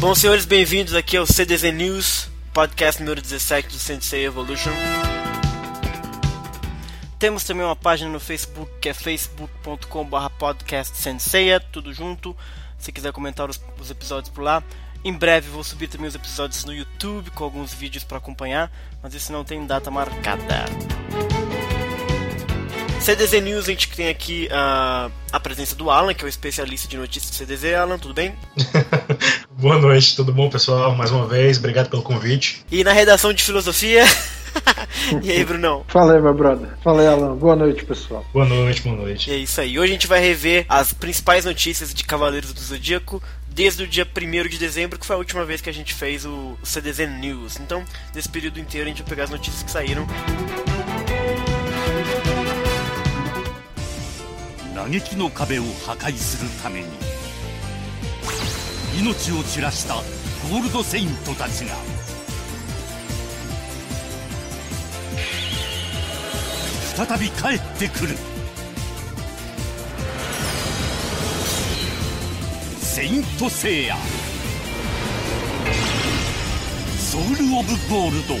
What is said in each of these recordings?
Bom, senhores, bem-vindos aqui ao CDZ News, podcast número 17 do Sensei Evolution. Temos também uma página no Facebook que é facebook.com.br podcastsenseiya, tudo junto. Se quiser comentar os, os episódios por lá. Em breve vou subir também os episódios no YouTube com alguns vídeos para acompanhar, mas isso não tem data marcada. CDZ News, a gente tem aqui uh, a presença do Alan, que é o especialista de notícias do CDZ. Alan, tudo bem? Boa noite, tudo bom, pessoal? Mais uma vez, obrigado pelo convite. E na redação de filosofia. e aí, Brunão? aí, meu brother. Fala aí, Alan. Boa noite, pessoal. Boa noite, boa noite. E é isso aí. Hoje a gente vai rever as principais notícias de Cavaleiros do Zodíaco, desde o dia 1 de dezembro, que foi a última vez que a gente fez o CDZ News. Então, nesse período inteiro, a gente vai pegar as notícias que saíram. Nageki no 命を散らしたゴールドセイントたちが再び帰ってくるセイントセイヤソウル・オブ・ゴールド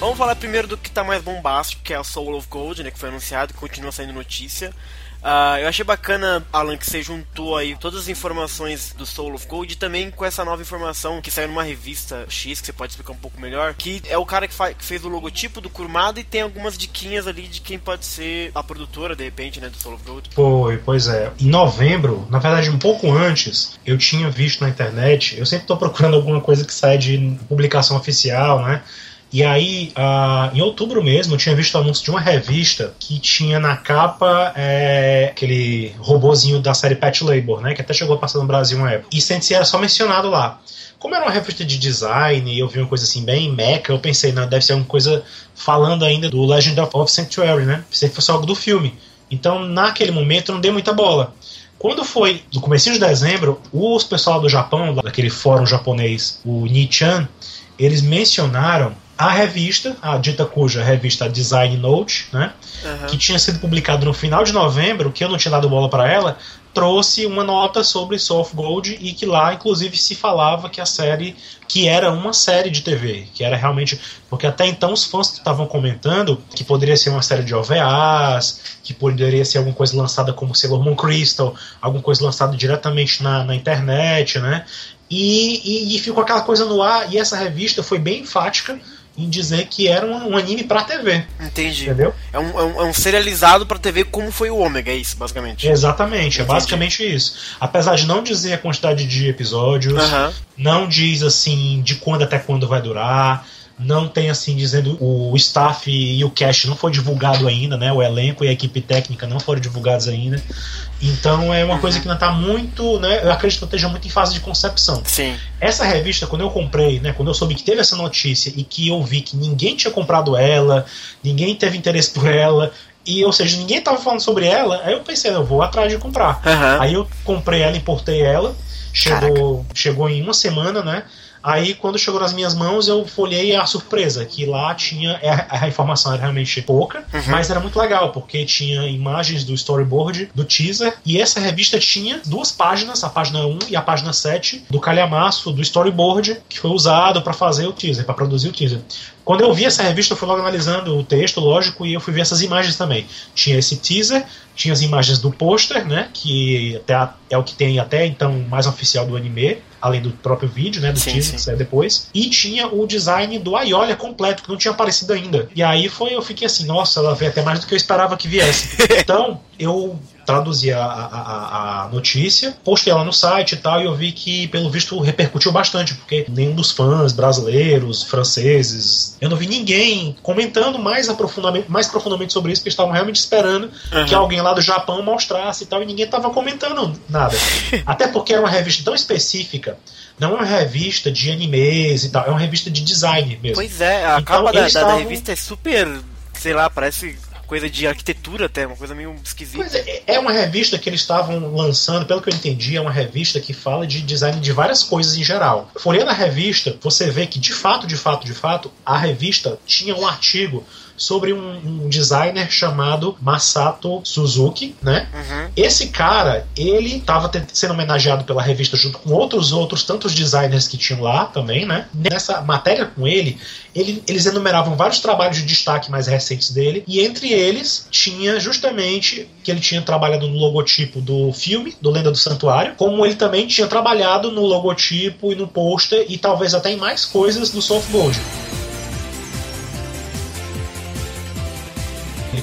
Vamos falar primeiro do que está mais bombástico, que é o Soul of Gold, né, que foi anunciado e continua saindo notícia. Uh, eu achei bacana, Alan, que você juntou aí todas as informações do Soul of Gold e também com essa nova informação que saiu numa revista X, que você pode explicar um pouco melhor, que é o cara que, que fez o logotipo do Kurmada e tem algumas diquinhas ali de quem pode ser a produtora, de repente, né, do Soul of Gold. Foi, pois é. Em novembro, na verdade um pouco antes, eu tinha visto na internet, eu sempre estou procurando alguma coisa que sai de publicação oficial, né? E aí, uh, em outubro mesmo, eu tinha visto o anúncio de uma revista que tinha na capa é, aquele robozinho da série Pet Labor, né? Que até chegou a passar no Brasil uma época. E Sensei era só mencionado lá. Como era uma revista de design e eu vi uma coisa assim bem meca, eu pensei, não, deve ser uma coisa falando ainda do Legend of Sanctuary, né? Pensei que fosse algo do filme. Então, naquele momento, eu não dei muita bola. Quando foi no começo de dezembro, os pessoal do Japão, daquele fórum japonês, o Nichan, eles mencionaram a revista, a dita cuja revista Design Note, né, uhum. que tinha sido publicado no final de novembro, que eu não tinha dado bola para ela, trouxe uma nota sobre Soft Gold e que lá, inclusive, se falava que a série, que era uma série de TV, que era realmente. Porque até então os fãs estavam comentando que poderia ser uma série de OVAs, que poderia ser alguma coisa lançada como Sailor Moon Crystal, alguma coisa lançada diretamente na, na internet, né? E, e, e ficou aquela coisa no ar, e essa revista foi bem enfática em dizer que era um, um anime pra TV. Entendi. Entendeu? É um, é um, é um serializado pra TV como foi o Ômega, é isso, basicamente. Exatamente, é Entendi. é basicamente isso. Apesar de não dizer a quantidade de episódios, não diz assim de quando até quando vai durar não tem assim dizendo o staff e o cast não foi divulgado ainda, né? O elenco e a equipe técnica não foram divulgados ainda. Então é uma uhum. coisa que ainda está muito, né? Eu acredito que esteja muito em fase de concepção. Sim. Essa revista, quando eu comprei, né? Quando eu soube que teve essa notícia e que eu vi que ninguém tinha comprado ela, ninguém teve interesse por ela, e, ou seja, ninguém estava falando sobre ela, aí eu pensei, eu vou atrás de comprar. Uhum. Aí eu comprei ela, importei ela, chegou, chegou em uma semana, né? Aí, quando chegou nas minhas mãos, eu folhei a surpresa, que lá tinha. É, a, a informação era realmente pouca, uhum. mas era muito legal, porque tinha imagens do storyboard, do teaser, e essa revista tinha duas páginas, a página 1 e a página 7, do calhamaço do storyboard, que foi usado para fazer o teaser, para produzir o teaser. Quando eu vi essa revista, eu fui logo analisando o texto, lógico, e eu fui ver essas imagens também. Tinha esse teaser, tinha as imagens do pôster, né? Que até é o que tem até então mais oficial do anime, além do próprio vídeo, né? Do sim, teaser sim. que saiu depois. E tinha o design do Aiolia completo, que não tinha aparecido ainda. E aí foi, eu fiquei assim, nossa, ela veio até mais do que eu esperava que viesse. Então, eu traduzi a, a, a, notícia, postei ela no site e tal, e eu vi que, pelo visto, repercutiu bastante, porque nenhum dos fãs brasileiros, franceses, eu não vi ninguém comentando mais, aprofundamento, mais profundamente sobre isso, porque estavam realmente esperando uhum. que alguém lá do Japão mostrasse e tal, e ninguém estava comentando nada. Até porque era uma revista tão específica não é uma revista de animes e tal, é uma revista de design mesmo. Pois é, a então, capa da, da, da, revista é super, sei lá, parece coisa de arquitetura até, uma coisa meio esquisita. É, é uma revista que eles estavam lançando, pelo que eu entendi, é uma revista que fala de design de várias coisas em geral. Folhando a revista, você vê que de fato, de fato, de fato, a revista tinha um artigo sobre um, um designer chamado Masato Suzuki, né? Uhum. Esse cara, ele estava sendo homenageado pela revista junto com outros outros tantos designers que tinham lá também, né? Nessa matéria com ele, ele eles enumeravam vários trabalhos de destaque mais recentes dele e entre eles tinha justamente que ele tinha trabalhado no logotipo do filme do Lenda do Santuário, como ele também tinha trabalhado no logotipo e no pôster e talvez até em mais coisas do Soft Gold.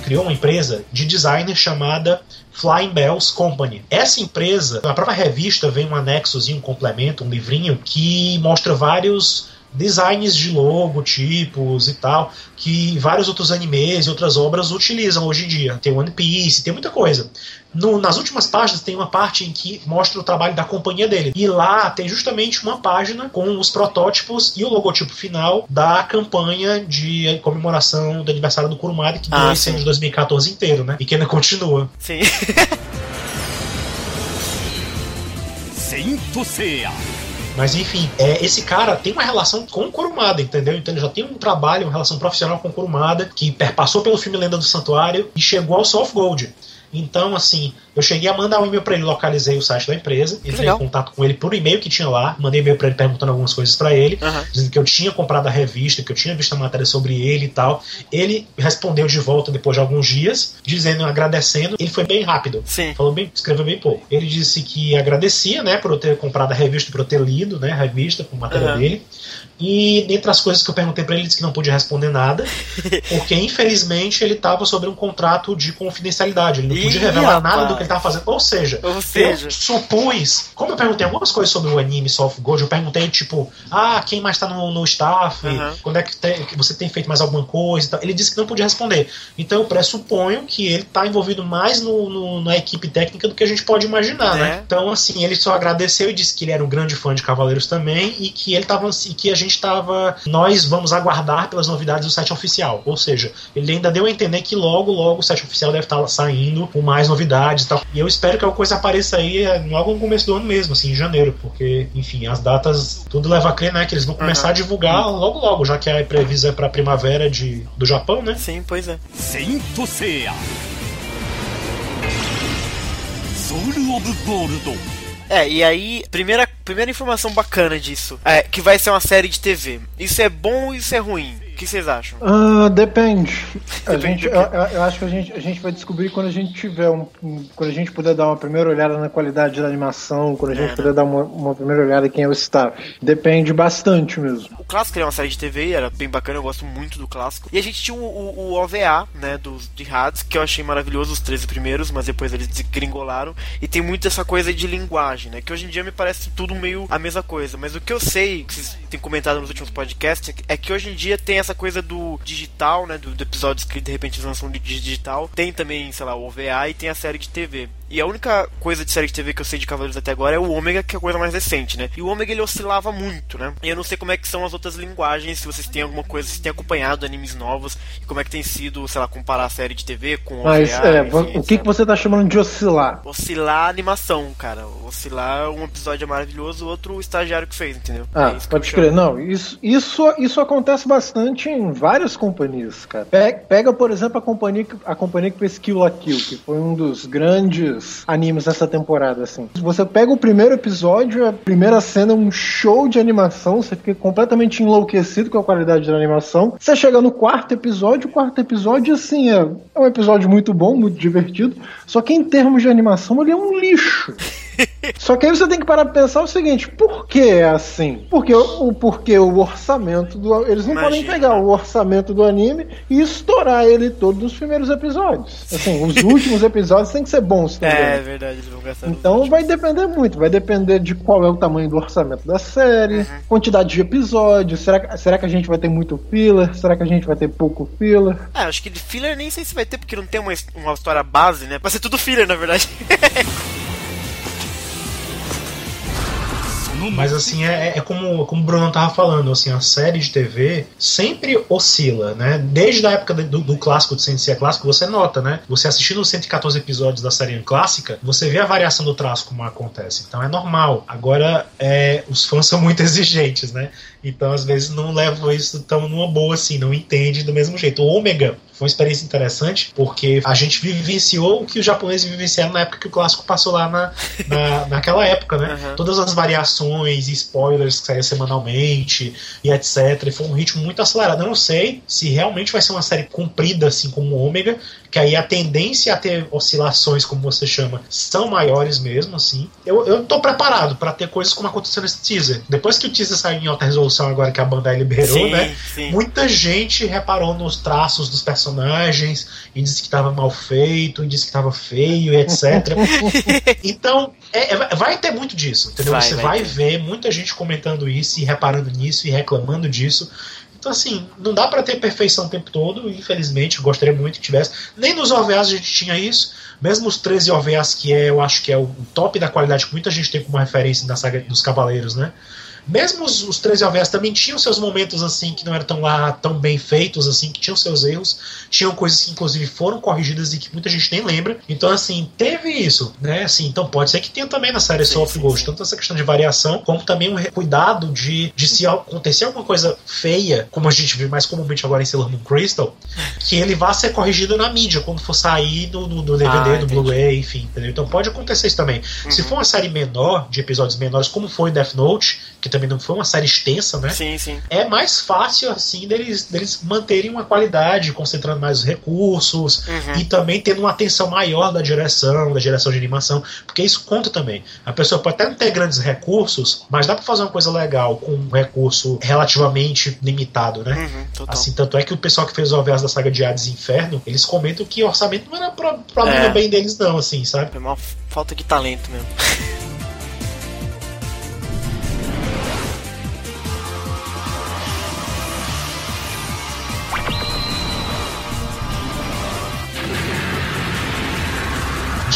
Criou uma empresa de designer chamada Flying Bells Company. Essa empresa, na própria revista vem um anexozinho, um complemento, um livrinho que mostra vários designs de logotipos e tal, que vários outros animes e outras obras utilizam hoje em dia. Tem One Piece, tem muita coisa. No, nas últimas páginas tem uma parte em que mostra o trabalho da companhia dele. E lá tem justamente uma página com os protótipos e o logotipo final da campanha de comemoração do aniversário do Kurumada, que Ah, deu sim. esse ano de 2014 inteiro, né? E que ainda continua. Sim. セイントセイヤ Mas enfim, é, esse cara tem uma relação com o Kurumada, entendeu? Então ele já tem um trabalho, uma relação profissional com o Kurumada, que perpassou pelo filme Lenda do Santuário e chegou ao Soft Gold. Então, assim, eu cheguei a mandar um e-mail pra ele, localizei o site da empresa, entrei em legal. contato com ele por e-mail que tinha lá, mandei e-mail pra ele perguntando algumas coisas pra ele, Aham. dizendo que eu tinha comprado a revista, que eu tinha visto a matéria sobre ele e tal. Ele respondeu de volta depois de alguns dias, dizendo, agradecendo. Ele foi bem rápido. Sim. Falou bem, escreveu bem pouco. Ele disse que agradecia, né, por eu ter comprado a revista, por eu ter lido, né, a revista com matéria Aham. dele. E dentre as coisas que eu perguntei pra ele, ele disse que não podia responder nada, porque infelizmente ele estava sobre um contrato de confidencialidade. Ele não podia revelar nada do que estava fazendo. Ou seja, Ou seja, eu supus, como eu perguntei algumas coisas sobre o anime Soft Gold, eu perguntei, tipo, ah, quem mais tá no, no staff? Aham. Quando é que, tem- que você tem feito mais alguma coisa? e tal. Ele disse que não podia responder. Então eu pressuponho que ele tá envolvido mais no, no- na equipe técnica do que a gente pode imaginar, É. né? Então, assim, ele só agradeceu e disse que ele era um grande fã de Cavaleiros também e que ele tava e que a gente tava. Nós vamos aguardar pelas novidades do site oficial. Ou seja, ele ainda deu a entender que logo, logo o site oficial deve estar saindo com mais novidades e tal. E eu espero que a coisa apareça aí é, logo no começo do ano mesmo, assim, em janeiro, porque, enfim, as datas, tudo leva a crer, né, que eles vão começar uhum. a divulgar logo logo, já que a previsão é pra primavera de, do Japão, né? Sim, pois é. Sento Seiya Soul of Gold é, e aí, primeira, primeira informação bacana disso, é que vai ser uma série de TV. Isso é bom ou isso é ruim. O que vocês acham? Ah, depende. A Depende gente, eu, eu- acho que a gente, a gente vai descobrir quando a gente tiver um, um- quando a gente puder dar uma primeira olhada na qualidade da animação, quando a gente É, né? puder dar uma, uma primeira olhada em quem é o staff. Depende bastante mesmo. O clássico ele é uma série de TV, era bem bacana, eu gosto muito do clássico. E a gente tinha o, o, o OVA, né, dos de Hades, que eu achei maravilhoso, os 13 primeiros, mas depois eles desgringolaram. E tem muito essa coisa de linguagem, né, que hoje em dia me parece tudo meio a mesma coisa. Mas o que eu sei, que vocês têm comentado nos últimos podcasts, é que hoje em dia tem essa coisa do digital, né, do, do episódios que de repente lançam de digital. Tem também, sei lá, o OVA e tem a série de TV. E a única coisa de série de TV que eu sei de Cavaleiros até agora é o Ômega, que é a coisa mais recente, né? E o Ômega ele oscilava muito, né? E eu não sei como é que são as outras linguagens, se vocês têm alguma coisa, se têm acompanhado animes novos, e como é que tem sido, sei lá, comparar a série de TV com o Mas OVA, é, enfim, o que, que você tá chamando de oscilar? Oscilar a animação, cara. Oscilar um episódio é maravilhoso, o outro o estagiário que fez, entendeu? Ah, É pode crer. Não, isso, isso, isso acontece bastante em várias companhias, cara. Pe- Pega, por exemplo, a companhia, que- a companhia que fez Kill la Kill, que foi um dos grandes animes dessa temporada, assim. Você pega o primeiro episódio, a primeira cena é um show de animação, você fica completamente enlouquecido com a qualidade da animação. Você chega no quarto episódio, o quarto episódio, assim, é, é um episódio muito bom, muito divertido, só que em termos de animação ele é um lixo. Só que aí você tem que parar pra pensar o seguinte: por que é assim? Porque o, porque o orçamento do. Eles não podem Imagina. pegar o orçamento do anime e estourar ele todo nos primeiros episódios. Assim, os últimos episódios têm que ser bons também. É, é verdade, eles vão gastar. Então vai depender muito, vai depender de qual é o tamanho do orçamento da série, Uhum. quantidade de episódios, será, que- será que a gente vai ter muito filler, será que a gente vai ter pouco filler? Ah, acho que de filler nem sei se vai ter, porque não tem uma, uma história base, né? Vai ser tudo filler, na verdade. Mas assim, é, é como, como o Bruno tava falando, assim, a série de TV sempre oscila, né? Desde a época do, do clássico, de Sensei clássico, você nota, né? Você assistindo os 114 episódios da série clássica, você vê a variação do traço como acontece. Então é normal. Agora, é, os fãs são muito exigentes, né? Então, às vezes, não levam isso tão numa boa assim, não entende do mesmo jeito. O Ômega foi uma experiência interessante, porque a gente vivenciou o que os japoneses vivenciaram na época que o clássico passou lá na, na, naquela época, né? Uhum. Todas as variações e spoilers que saíam semanalmente e etc. E foi um ritmo muito acelerado. Eu não sei se realmente vai ser uma série comprida, assim como o Ômega, que aí a tendência a ter oscilações, como você chama, são maiores mesmo, assim. Eu, eu tô preparado para ter coisas como aconteceu nesse teaser. Depois que o teaser saiu em alta resolução, agora que a Bandai liberou, sim, né? Sim. Muita gente reparou nos traços dos personagens e disse que estava mal feito, e disse que estava feio, etc. então, é, é, vai ter muito disso, entendeu? Vai, Você vai, vai ver muita gente comentando isso e reparando nisso e reclamando disso. Então, assim, não dá para ter perfeição o tempo todo, infelizmente, gostaria muito que tivesse. Nem nos OVAs a gente tinha isso. Mesmo os 13 OVAs, que é, eu acho que é o top da qualidade que muita gente tem como referência na saga dos Cavaleiros, né? Mesmo os, os 13 OVAs também tinham seus momentos assim que não eram tão lá tão bem feitos, assim, que tinham seus erros, tinham coisas que inclusive foram corrigidas e que muita gente nem lembra. Então, assim, teve isso, né? Assim, então pode ser que tenha também na série Soul of Ghost, tanto essa questão de variação, como também um cuidado de, de se acontecer alguma coisa feia, como a gente vê mais comumente agora em Sailor Moon Crystal, que ele vá ser corrigido na mídia quando for sair no, no, no DVD, ah, no Blu-ray, enfim, entendeu? Então pode acontecer isso também. Uhum. Se for uma série menor, de episódios menores, como foi Death Note, que também não foi uma série extensa, né? Sim, sim. É mais fácil, assim, deles, deles manterem uma qualidade, concentrando mais os recursos uhum. e também tendo uma atenção maior da direção, da direção de animação, porque isso conta também. A pessoa pode até não ter grandes recursos, mas dá para fazer uma coisa legal com um recurso relativamente limitado, né? Uhum, assim, tanto é que o pessoal que fez o OVAs da saga de Hades Inferno, eles comentam que o orçamento não era problema é. bem deles, não, assim, sabe? É uma falta de talento mesmo.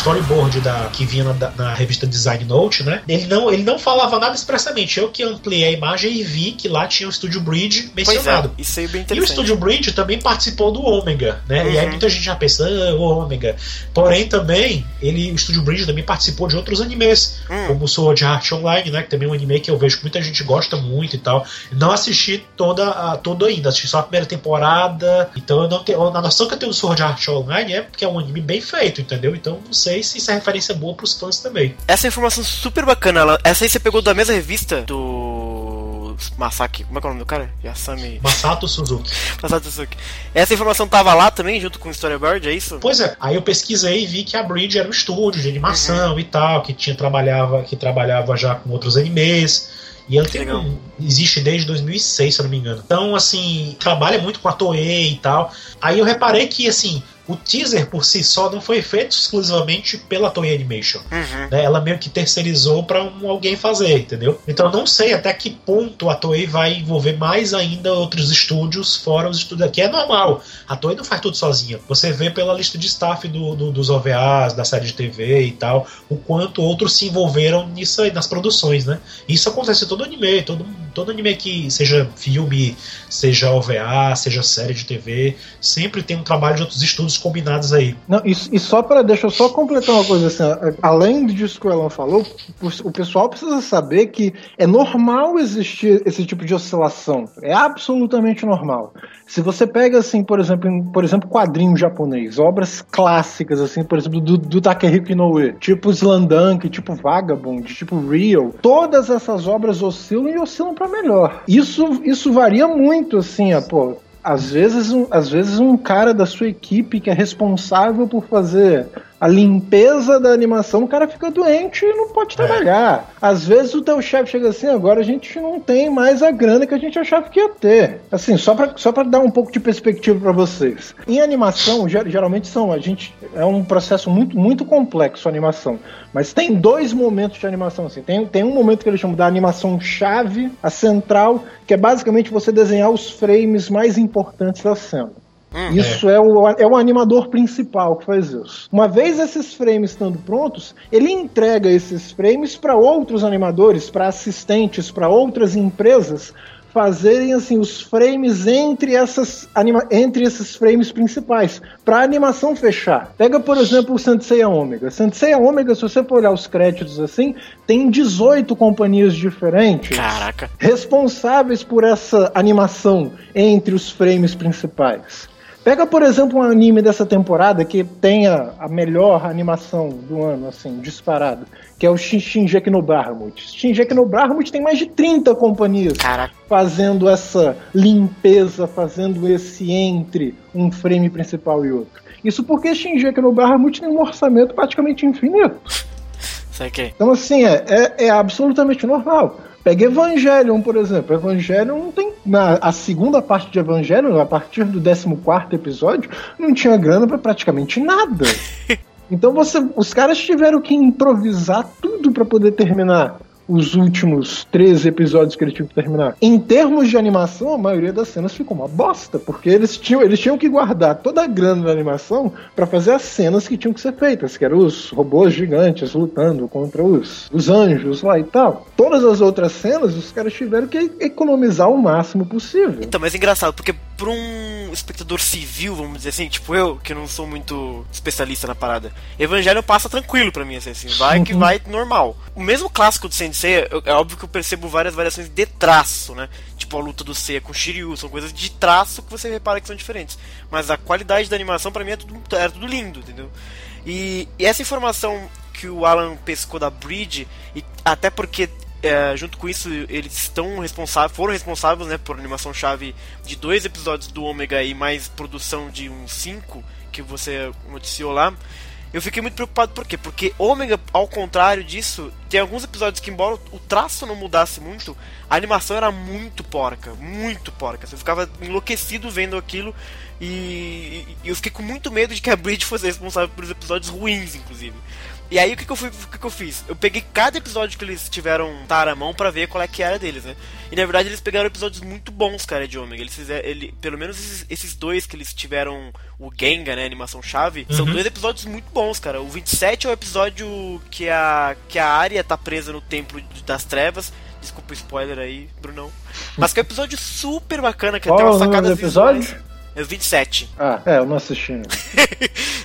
storyboard da, que vinha na, na, revista Design Note, né? Ele não, ele não falava nada expressamente. Eu que ampliei a imagem e vi que lá tinha o Studio Bridge mencionado. Pois é, isso é bem interessante. E o Studio Bridge também participou do Omega, né? Uhum. E aí uhum. muita gente já pensa, ah, o Omega. Porém, também, ele, o Studio Bridge também participou de outros animes, uhum. como o Sword Art Online, né? Que também é um anime que eu vejo que muita gente gosta muito e tal. Não assisti toda a, todo ainda, assisti só a primeira temporada. Então eu não tenho. A noção que eu tenho do Sword Art Online é porque é um anime bem feito, entendeu? Então não sei sei se isso é referência boa pros fãs também. Essa informação super bacana, ela, essa aí você pegou da mesma revista do Masaki, como é que é o nome do cara? Yasami. Masato Suzuki. Masato Suzuki. Essa informação tava lá também, junto com o Storyboard, é isso? Pois é, aí eu pesquisei e vi que a Bridge era um estúdio de animação uhum. e tal, que tinha trabalhava, que trabalhava já com outros animes. E ela tem, existe desde 2006, se eu não me engano. Então, assim, trabalha muito com a Toei e tal. Aí eu reparei que, assim, o teaser por si só não foi feito exclusivamente pela Toei Animation. Uhum. Né? Ela meio que terceirizou para um, alguém fazer, entendeu? Então eu não sei até que ponto a Toei vai envolver mais ainda outros estúdios fora os estúdios aqui. É normal. A Toei não faz tudo sozinha. Você vê pela lista de staff do, do, dos OVAs, da série de TV e tal, o quanto outros se envolveram nisso aí, nas produções, né? Isso acontece em todo anime, todo, todo anime que seja filme, seja OVA, seja série de TV, sempre tem um trabalho de outros todos combinados aí. Não, e, e só para deixa eu só completar uma coisa assim, além disso que o Elan falou, o pessoal precisa saber que é normal existir esse tipo de oscilação. É absolutamente normal. Se você pega assim, por exemplo, em, por exemplo, quadrinho japonês, obras clássicas assim, por exemplo, do, do Takehiko Inoue, tipo Slandunk, tipo Vagabond, tipo Real, todas essas obras oscilam e oscilam para melhor. Isso isso varia muito assim, ó, pô, às vezes, um, às vezes um cara da sua equipe que é responsável por fazer a limpeza da animação, o cara fica doente e não pode é. trabalhar. Às vezes o teu chefe chega assim, agora a gente não tem mais a grana que a gente achava que ia ter. Assim, só para só pra dar um pouco de perspectiva para vocês. Em animação, geralmente são, a gente é um processo muito muito complexo a animação, mas tem dois momentos de animação assim. Tem, tem um momento que eles chamam da animação chave, a central, que é basicamente você desenhar os frames mais importantes da cena. Hum, isso é. é. o, é o animador principal que faz isso. Uma vez esses frames estando prontos, ele entrega esses frames para outros animadores, para assistentes, para outras empresas fazerem assim os frames entre essas anima entre esses frames principais para a animação fechar. Pega por exemplo o Sensei Omega. Sensei Omega, se você for olhar os créditos assim, tem 18 companhias diferentes. Caraca. Responsáveis por essa animação entre os frames principais. Pega, por exemplo, um anime dessa temporada que tenha a melhor animação do ano, assim, disparado, que é o Shinjeki no Bahamut. Shinjeki no Bahamut tem mais de 30 companhias Caraca. fazendo essa limpeza, fazendo esse entre um frame principal e outro. Isso porque Shinjeki no Bahamut tem um orçamento praticamente infinito. Então, assim, é, é, é absolutamente normal. Pega Evangelion, por exemplo. Evangelion não tem. Na, a segunda parte de Evangelion, a partir do 14 episódio, não tinha grana para praticamente nada. Então você, os caras tiveram que improvisar tudo para poder terminar os últimos 13 episódios que eles tinham que terminar. Em termos de animação, a maioria das cenas ficou uma bosta, porque eles tinham, eles tinham que guardar toda a grana da animação para fazer as cenas que tinham que ser feitas, que eram os robôs gigantes lutando contra os, os anjos lá e tal. Todas as outras cenas, os caras tiveram que economizar o máximo possível. Então, mas é engraçado, porque pra um espectador civil, vamos dizer assim, tipo eu, que não sou muito especialista na parada, Evangelho passa tranquilo pra mim, assim, assim vai que vai normal. O mesmo clássico do Sensei, é óbvio que eu percebo várias variações de traço, né? Tipo a luta do Seiya com o Shiryu, são coisas de traço que você repara que são diferentes. Mas a qualidade da animação pra mim é tudo, era tudo lindo, entendeu? E, e essa informação que o Alan pescou da Bridge, e até porque é, junto com isso eles estão responsáveis, foram responsáveis né, por animação chave de dois episódios do Ômega e mais produção de uns cinco que você noticiou lá. Eu fiquei muito preocupado por quê? Porque Ômega, ao contrário disso, tem alguns episódios que, embora o traço não mudasse muito, a animação era muito porca, muito porca. Eu ficava enlouquecido vendo aquilo e, e eu fiquei com muito medo de que a Bridge fosse responsável por episódios ruins, inclusive. E aí o que, que eu fui, o que, que eu fiz? Eu peguei cada episódio que eles tiveram tar à mão pra ver qual é que era deles, né? E na verdade eles pegaram episódios muito bons, cara, de Omega. Eles fizeram, ele, pelo menos esses, esses dois que eles tiveram o Genga, né, animação chave, são dois episódios muito bons, cara. O 27 é o episódio que a que a Arya tá presa no templo das trevas. Desculpa o spoiler aí, Brunão. Mas que é um episódio super bacana, que Qual tem sacadas do episódio? visuais. É o 27. Ah, é, eu não assisti.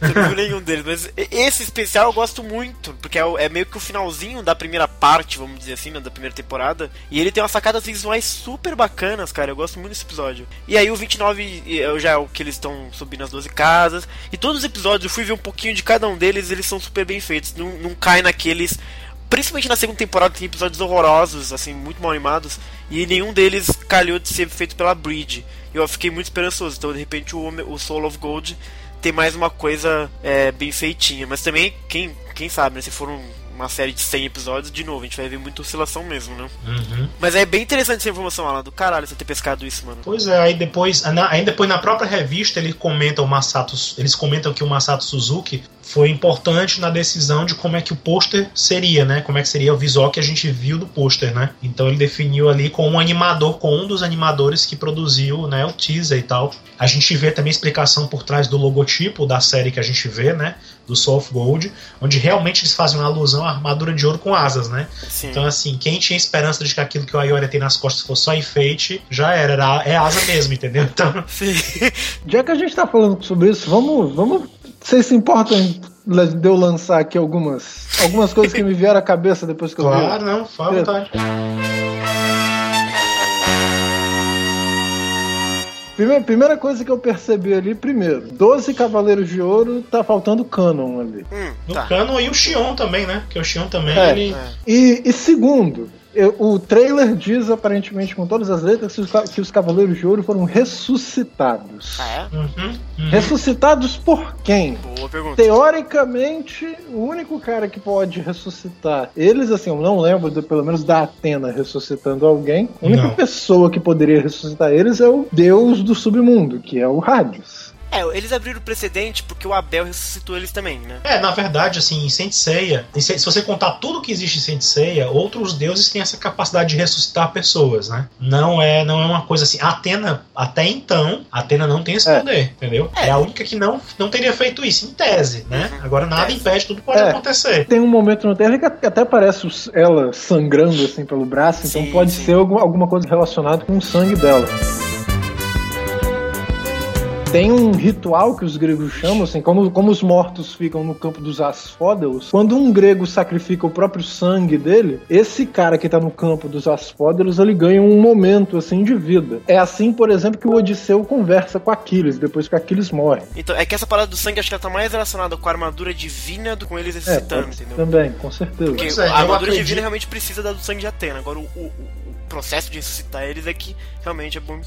Eu não vi nenhum deles, mas esse especial eu gosto muito, porque é, o- é meio que o finalzinho da primeira parte, vamos dizer assim, né, da primeira temporada. E ele tem umas sacadas visuais super bacanas, cara. Eu gosto muito desse episódio. E aí o 29 eu já é o que eles estão subindo as 12 casas. E todos os episódios eu fui ver um pouquinho de cada um deles, eles são super bem feitos. Não, não cai naqueles. Principalmente na segunda temporada tem episódios horrorosos, assim, muito mal animados. E nenhum deles calhou de ser feito pela Bridge. Eu fiquei muito esperançoso. Então, de repente, o, o Soul of Gold tem mais uma coisa é, bem feitinha. Mas também, quem, quem sabe, né? Se for um- uma série de 100 episódios, de novo, a gente vai ver muita oscilação mesmo, né? Uhum. Mas é bem interessante essa informação, Alan. Do caralho você ter pescado isso, mano. Pois é, aí depois, na, aí depois na própria revista ele comenta o Masato, eles comentam que o Masato Suzuki foi importante na decisão de como é que o pôster seria, né? Como é que seria o visual que a gente viu do pôster, né? Então ele definiu ali com um animador, com um dos animadores que produziu, né, o teaser e tal. A gente vê também a explicação por trás do logotipo da série que a gente vê, né? Do Soul of Gold, onde realmente eles fazem uma alusão à armadura de ouro com asas, né? Sim. Então, assim, quem tinha esperança de que aquilo que o Ayoria tem nas costas fosse só enfeite, já era, era é asa mesmo, entendeu? Então, Sim. Já que a gente tá falando sobre isso, vamos. vamos vocês se importam de eu lançar aqui algumas, algumas coisas que me vieram à cabeça depois que eu vi? claro, não, fala à vontade. Primeira, primeira coisa que eu percebi ali, primeiro, 12 Cavaleiros de Ouro, tá faltando canon ali. Hum, No tá. Canon e o Xion também, né? Porque o Xion também, É. ele. É. E, e segundo, eu- o trailer diz aparentemente com todas as letras que os, que os Cavaleiros de Ouro foram ressuscitados. Ah, é? Uhum, uhum. Ressuscitados por quem? Boa pergunta. Teoricamente, o único cara que pode ressuscitar eles, assim, eu não lembro de, pelo menos da Atena ressuscitando alguém. A única Não. pessoa que poderia ressuscitar eles é o deus do submundo, que é o Hades. É, eles abriram o precedente porque o Abel ressuscitou eles também, né? É, na verdade, assim, em em Se- você contar tudo que existe em Saint Seiya, outros deuses têm essa capacidade de ressuscitar pessoas, né? Não é, não é uma coisa assim. A Atena, até então, a Atena não tem esse É. poder, entendeu? É. a única que não, não teria feito isso, em tese, né? Uhum. Agora nada Tese. impede, tudo pode É. acontecer. Tem um momento no trailer que até parece ela sangrando assim pelo braço, então Sim, pode sim. ser algum- alguma coisa relacionada com o sangue dela. Tem um ritual que os gregos chamam, assim, como, como os mortos ficam no campo dos asfódelos, quando um grego sacrifica o próprio sangue dele, esse cara que tá no campo dos asfódelos, ele ganha um momento, assim, de vida. É assim, por exemplo, que o Odisseu conversa com Aquiles, depois que Aquiles morre. Então, é que essa parada do sangue acho que ela tá mais relacionada com a armadura divina do que com eles É, ressuscitando, pode ser entendeu? também, com certeza. Porque é, a armadura acredito- divina realmente precisa da do sangue de Atena. Agora, o, o- o processo de ressuscitar eles é que realmente é bom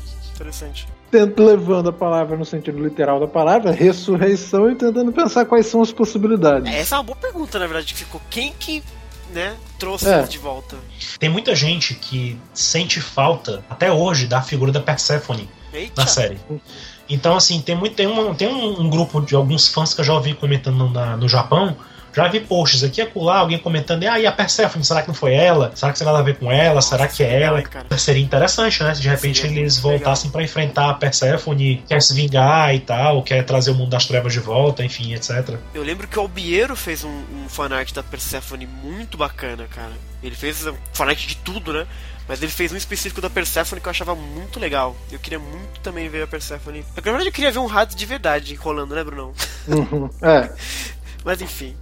interessante. tento levando a palavra no sentido literal da palavra, ressurreição e tentando pensar quais são as possibilidades. É, essa é uma boa pergunta, na verdade, que ficou. Quem que, né, trouxe É. de volta? Tem muita gente que sente falta, até hoje, da figura da Persephone Eita! na série. Então, assim, tem, muito, tem, um, tem um, um grupo de alguns fãs que eu já ouvi comentando na- no Japão. Já vi posts aqui e acolá, alguém comentando, ah, e a Persephone, será que não foi ela? Será que tem nada a ver com ela? será que é ela? cara? Seria interessante, né? Se de repente Seria eles voltassem pra enfrentar a Persephone, quer se vingar e tal, quer trazer o mundo das trevas de volta, enfim, etc. Eu lembro que o Albiero fez um, um fanart da Persephone muito bacana, cara. Ele fez um fanart de tudo, né? Mas ele fez um específico da Persephone que eu achava muito legal. Eu queria muito também ver a Persephone. Na verdade, eu queria ver um rato de verdade rolando, né, Brunão? Uhum. É, Mas enfim.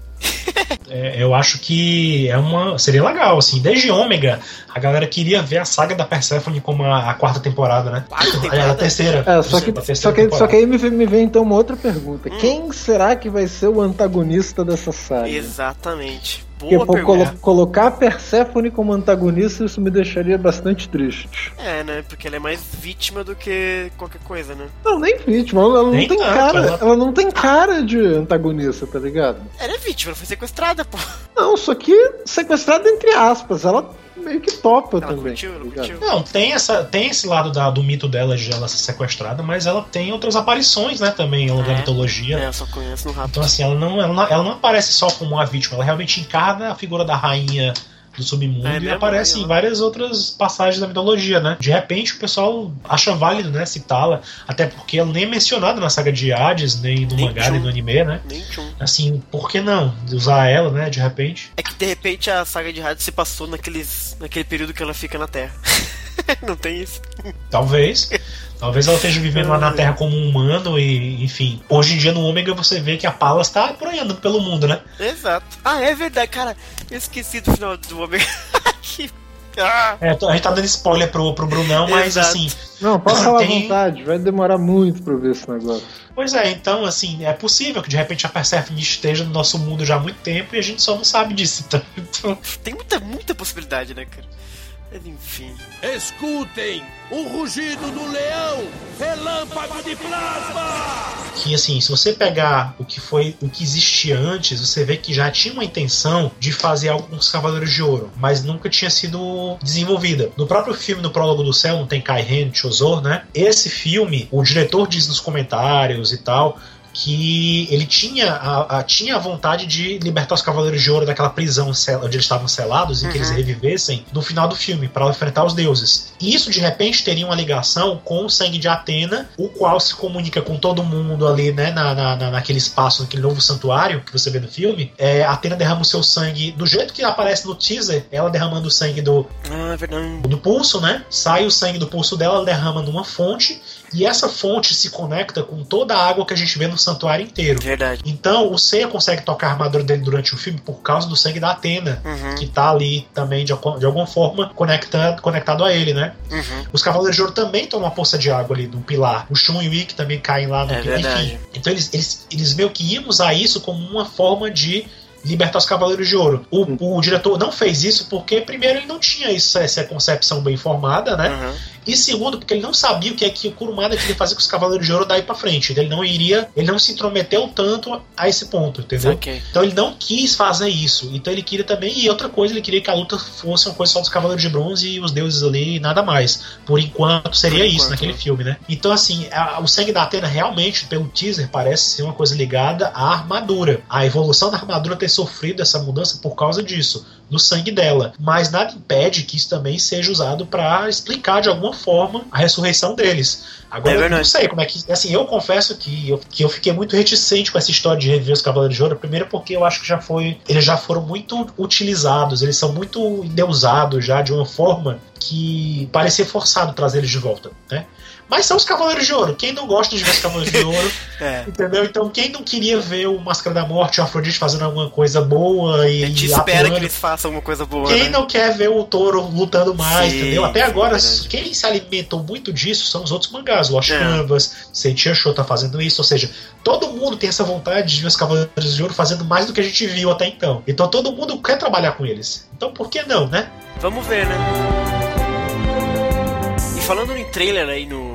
É, eu acho que é uma seria legal, assim. Desde Ômega, a galera queria ver a saga da Persephone como a, a quarta temporada, né? Quarta Aliás, temporada? a terceira. é só, que, terceira só, que, só que aí me vem, me vem então uma outra pergunta. Hum. Quem será que vai ser o antagonista dessa saga? Exatamente. Porque Boa pô, pergunta. colo- colocar a Persephone como antagonista, isso me deixaria bastante triste. É, né? Porque ela é mais vítima do que qualquer coisa, né? Não, nem vítima, ela não Nem tem tanto, cara. ela- Ela não tem cara de antagonista, tá ligado? Ela é vítima, ela foi sequestrada, pô. Não, só que sequestrada entre aspas. Ela meio que topa Ela também. curtiu, tá ela curtiu. Não, tem, essa, tem esse lado da- do mito dela de ela ser sequestrada, mas ela tem outras aparições, né, também, ao longo da É. mitologia. É, eu só conheço no rápido. Então, assim, ela não, ela, não, ela não aparece só como uma vítima, ela realmente encarna a figura da rainha do submundo É e aparece em várias outras passagens da mitologia, né? De repente o pessoal acha válido, né, citá-la, até porque ela nem é mencionada na saga de Hades, nem no Nem mangá, nem no anime, né? Nem. Assim, por que não usar ela, né, de repente? É que de repente a saga de rádio se passou naqueles, naquele período que ela fica na Terra. Não tem isso. Talvez. Talvez ela esteja vivendo lá na Terra como um humano e, enfim. Hoje em dia no Ômega você vê que a Palas tá por aí andando pelo mundo, né? Exato. Ah, é verdade, cara. Eu esqueci do final do Omega. que... ah, É, a gente tá dando spoiler pro, pro Brunão, mas Exato. assim. Não, pode falar à Tem- vontade. Vai demorar muito pra ver esse negócio. Pois é, então, assim, é possível que de repente a Persephone esteja no nosso mundo já há muito tempo e a gente só não sabe disso. Então, então, tem muita, muita possibilidade, né, cara? Enfim. Escutem o rugido do leão, relâmpago de plasma! que assim, se você pegar o que foi o que existia antes, você vê que já tinha uma intenção de fazer algo com os Cavaleiros de Ouro, mas nunca tinha sido desenvolvida. No próprio filme No Prólogo do Céu, não tem Kai Ren Chozor, né? Esse filme, o diretor diz nos comentários e tal que ele tinha a, a- tinha a vontade de libertar os Cavaleiros de Ouro daquela prisão onde eles estavam selados e que eles Uhum. revivessem no final do filme para enfrentar os deuses. E isso de repente teria uma ligação com o sangue de Atena, o qual se comunica com todo mundo ali, né, na, na, na- naquele espaço, naquele novo santuário que você vê no filme. É, Atena derrama o seu sangue do jeito que aparece no teaser, ela derramando o sangue do, Ah, é do pulso, né? Sai o sangue do pulso dela, ela derrama numa fonte e essa fonte se conecta com toda a água que a gente vê no santuário inteiro. Verdade. Então o Seiya consegue tocar a armadura dele durante o filme por causa do sangue da Atena, Uhum, que tá ali também de, de alguma forma conectado, conectado a ele, né? uhum. Os Cavaleiros de Ouro também tomam uma poça de água ali no pilar. O Shun e o Ikki também caem lá no É pilar. verdade. Enfim. Então eles, eles, eles meio que iam usar isso como uma forma de libertar os Cavaleiros de Ouro. O, o diretor não fez isso porque, primeiro, ele não tinha isso, essa concepção bem formada, né? Uhum. E segundo, porque ele não sabia o que é que o Kurumada queria fazer com os Cavaleiros de Ouro daí pra frente. Ele não iria, ele não se intrometeu tanto a esse ponto, entendeu? Okay. Então ele não quis fazer isso. Então ele queria também, e outra coisa, ele queria que a luta fosse uma coisa só dos Cavaleiros de Bronze e os deuses ali e nada mais. Por enquanto seria Por enquanto, isso naquele né? filme, né? Então assim, a, o sangue da Atena realmente, pelo teaser, parece ser uma coisa ligada à armadura. A evolução da armadura ter sofrido essa mudança por causa disso no sangue dela. Mas nada impede que isso também seja usado para explicar de alguma forma a ressurreição deles. Agora, é eu não sei como é que. Assim, eu confesso que eu, que eu fiquei muito reticente com essa história de reviver os Cavaleiros de Ouro. Primeiro, porque eu acho que já foi. Eles já foram muito utilizados, eles são muito endeusados já de uma forma que parecia forçado trazer eles de volta, né? Mas são os Cavaleiros de Ouro. Quem não gosta de ver os Cavaleiros de Ouro? é. Entendeu? Então, quem não queria ver o Máscara da Morte, o Afrodite fazendo alguma coisa boa e. A gente espera atuando, que eles façam alguma coisa boa. Quem né? não quer ver o touro lutando mais, Sim, entendeu? Até agora, é quem se alimentou muito disso são os outros mangás. Lost é. Canvas, Sentia Show tá fazendo isso. Ou seja, todo mundo tem essa vontade de ver os Cavaleiros de Ouro fazendo mais do que a gente viu até então. Então todo mundo quer trabalhar com eles. Então por que não, né? Vamos ver, né? E falando em trailer aí no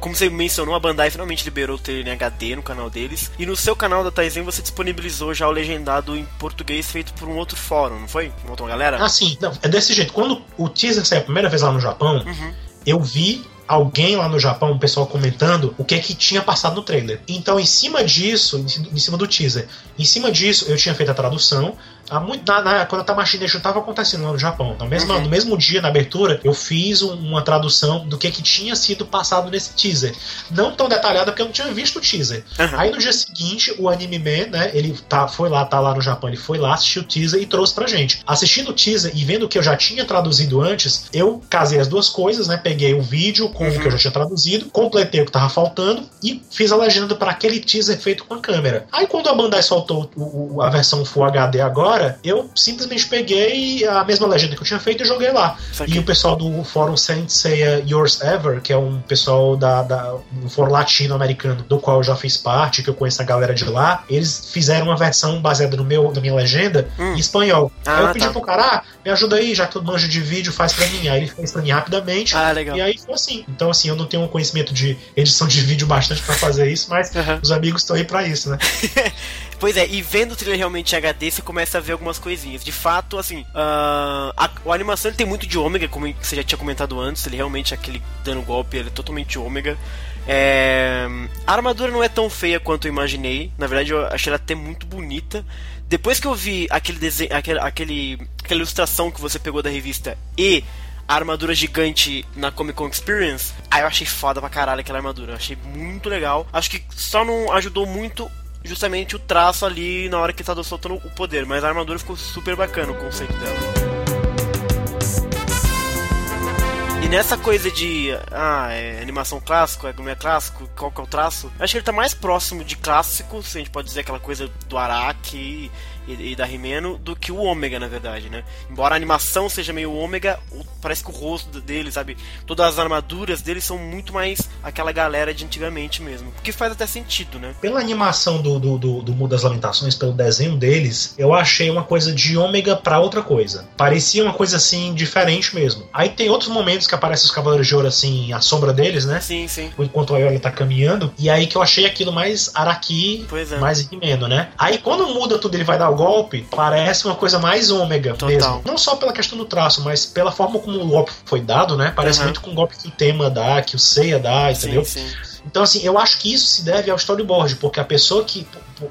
como você mencionou, a Bandai finalmente liberou o trailer em HD no canal deles. E no seu canal da Taizen você disponibilizou já o legendado em português feito por um outro fórum, não foi? Uma outra galera? Ah, sim. Não, é desse jeito. Quando o teaser saiu a primeira vez lá no Japão, uhum. eu vi alguém lá no Japão, um pessoal comentando o que é que tinha passado no trailer. Então, em cima disso, em cima do teaser, em cima disso, eu tinha feito a tradução, Há muito, na, na, quando a Tamashii Nation estava acontecendo lá no Japão, no mesmo, uhum. no mesmo dia, na abertura, eu fiz um, uma tradução do que, que tinha sido passado nesse teaser. Não tão detalhada, porque eu não tinha visto o teaser. Uhum. Aí no dia seguinte, o Anime Man, né, ele tá, foi lá, tá lá no Japão, ele foi lá, assistiu o teaser e trouxe pra gente. Assistindo o teaser e vendo que eu já tinha traduzido antes, eu casei as duas coisas, né, peguei o vídeo com uhum. o que eu já tinha traduzido, completei o que tava faltando e fiz a legenda para aquele teaser feito com a câmera. Aí quando a Bandai soltou o, o, a versão Full HD agora, agora, eu simplesmente peguei a mesma legenda que eu tinha feito e joguei lá. E o pessoal do fórum Saint Seiya Yours Ever, que é um pessoal da, da um fórum latino-americano, do qual eu já fiz parte, que eu conheço a galera de lá, eles fizeram uma versão baseada no meu, na minha legenda hum. em espanhol. Ah, aí eu pedi tá. pro cara, ah, me ajuda aí, já que tu manja de vídeo, faz pra mim. Aí ele fez pra mim rapidamente. Ah, legal. E aí foi assim. Então, assim, eu não tenho um conhecimento de edição de vídeo bastante para fazer isso, mas uhum. os amigos estão aí pra isso, né? Pois é, e vendo o trailer realmente HD, você começa a ver algumas coisinhas. De fato, assim, uh, a, a, animação ele tem muito de ômega, como você já tinha comentado antes, ele realmente, aquele dando golpe, ele é totalmente ômega. É, a armadura não é tão feia quanto eu imaginei, na verdade eu achei ela até muito bonita. Depois que eu vi aquele desenho, aquele, aquele, aquela ilustração que você pegou da revista e a armadura gigante na Comic Con Experience, aí eu achei foda pra caralho aquela armadura. Eu achei muito legal. Acho que só não ajudou muito justamente o traço ali na hora que tá soltando o poder, mas a armadura ficou super bacana o conceito dela. E nessa coisa de ah, é animação clássico, é é clássico, qual que é o traço? Acho que ele tá mais próximo de clássico, se a gente pode dizer aquela coisa do Araki e, e da Rimeno do que o Ômega, na verdade, né? Embora a animação seja meio Ômega, parece que o rosto dele, sabe? Todas as armaduras deles são muito mais aquela galera de antigamente mesmo. O que faz até sentido, né? Pela animação do, do, do, do Mundo das Lamentações, pelo desenho deles, eu achei uma coisa de Ômega para outra coisa. Parecia uma coisa assim, diferente mesmo. Aí tem outros momentos que aparecem os Cavaleiros de Ouro, assim, a sombra deles, né? Sim, sim. Enquanto a Yoga tá caminhando. E aí que eu achei aquilo mais Araki, é. mais Rimeno, né? Aí quando muda tudo, ele vai dar o golpe, parece uma coisa mais ômega Total. mesmo. Não só pela questão do traço, mas pela forma como o golpe foi dado, né? Parece uhum. muito com o golpe que o tema dá, que o Seiya dá, entendeu? Sim, sim. Então, assim, eu acho que isso se deve ao storyboard, porque a pessoa que,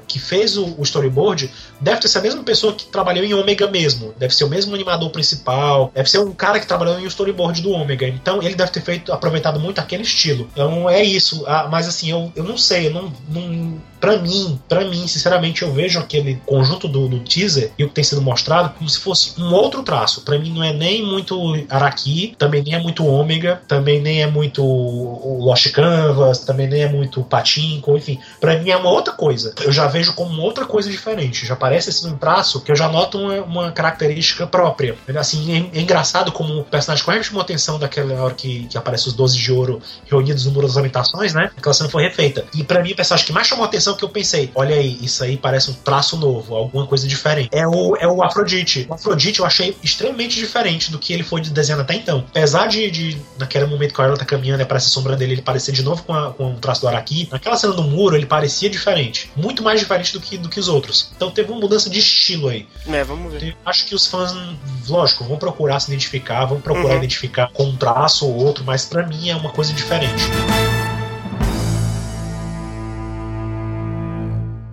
que fez o, o storyboard deve ter sido a mesma pessoa que trabalhou em Ômega mesmo. Deve ser o mesmo animador principal, deve ser um cara que trabalhou em storyboard do Ômega. Então, ele deve ter feito, aproveitado muito aquele estilo. Então, é isso. Ah, mas, assim, eu, eu não sei, eu não, não para mim, para mim, sinceramente, eu vejo aquele conjunto do, do, teaser e o que tem sido mostrado como se fosse um outro traço. Para mim não é nem muito Araki, também nem é muito Ômega, também nem é muito Lost Canvas, também nem é muito Patinko, enfim. Para mim é uma outra coisa. Eu já vejo como outra coisa diferente. Já parece assim um traço que eu já noto uma, uma característica própria. Assim, é, é, engraçado como o personagem corre chamou a atenção daquela hora que, que aparece os 12 de ouro reunidos no Muro das Lamentações, né? Aquela cena foi refeita. E para mim, o personagem que mais chamou atenção que eu pensei, olha aí, isso aí parece um traço novo, alguma coisa diferente. É o, é o Afrodite. O Afrodite eu achei extremamente diferente do que ele foi desenhando até então. Apesar de, de naquele momento que o Arnold tá caminhando e aparece a sombra dele, ele parecer de novo com, a, com o traço do Araki, naquela cena do muro ele parecia diferente. Muito mais diferente do que, do que os outros. Então teve uma mudança de estilo aí. É, vamos ver. Eu acho que os fãs, lógico, vão procurar se identificar, vão procurar uhum. identificar com um traço ou outro, mas para mim é uma coisa diferente.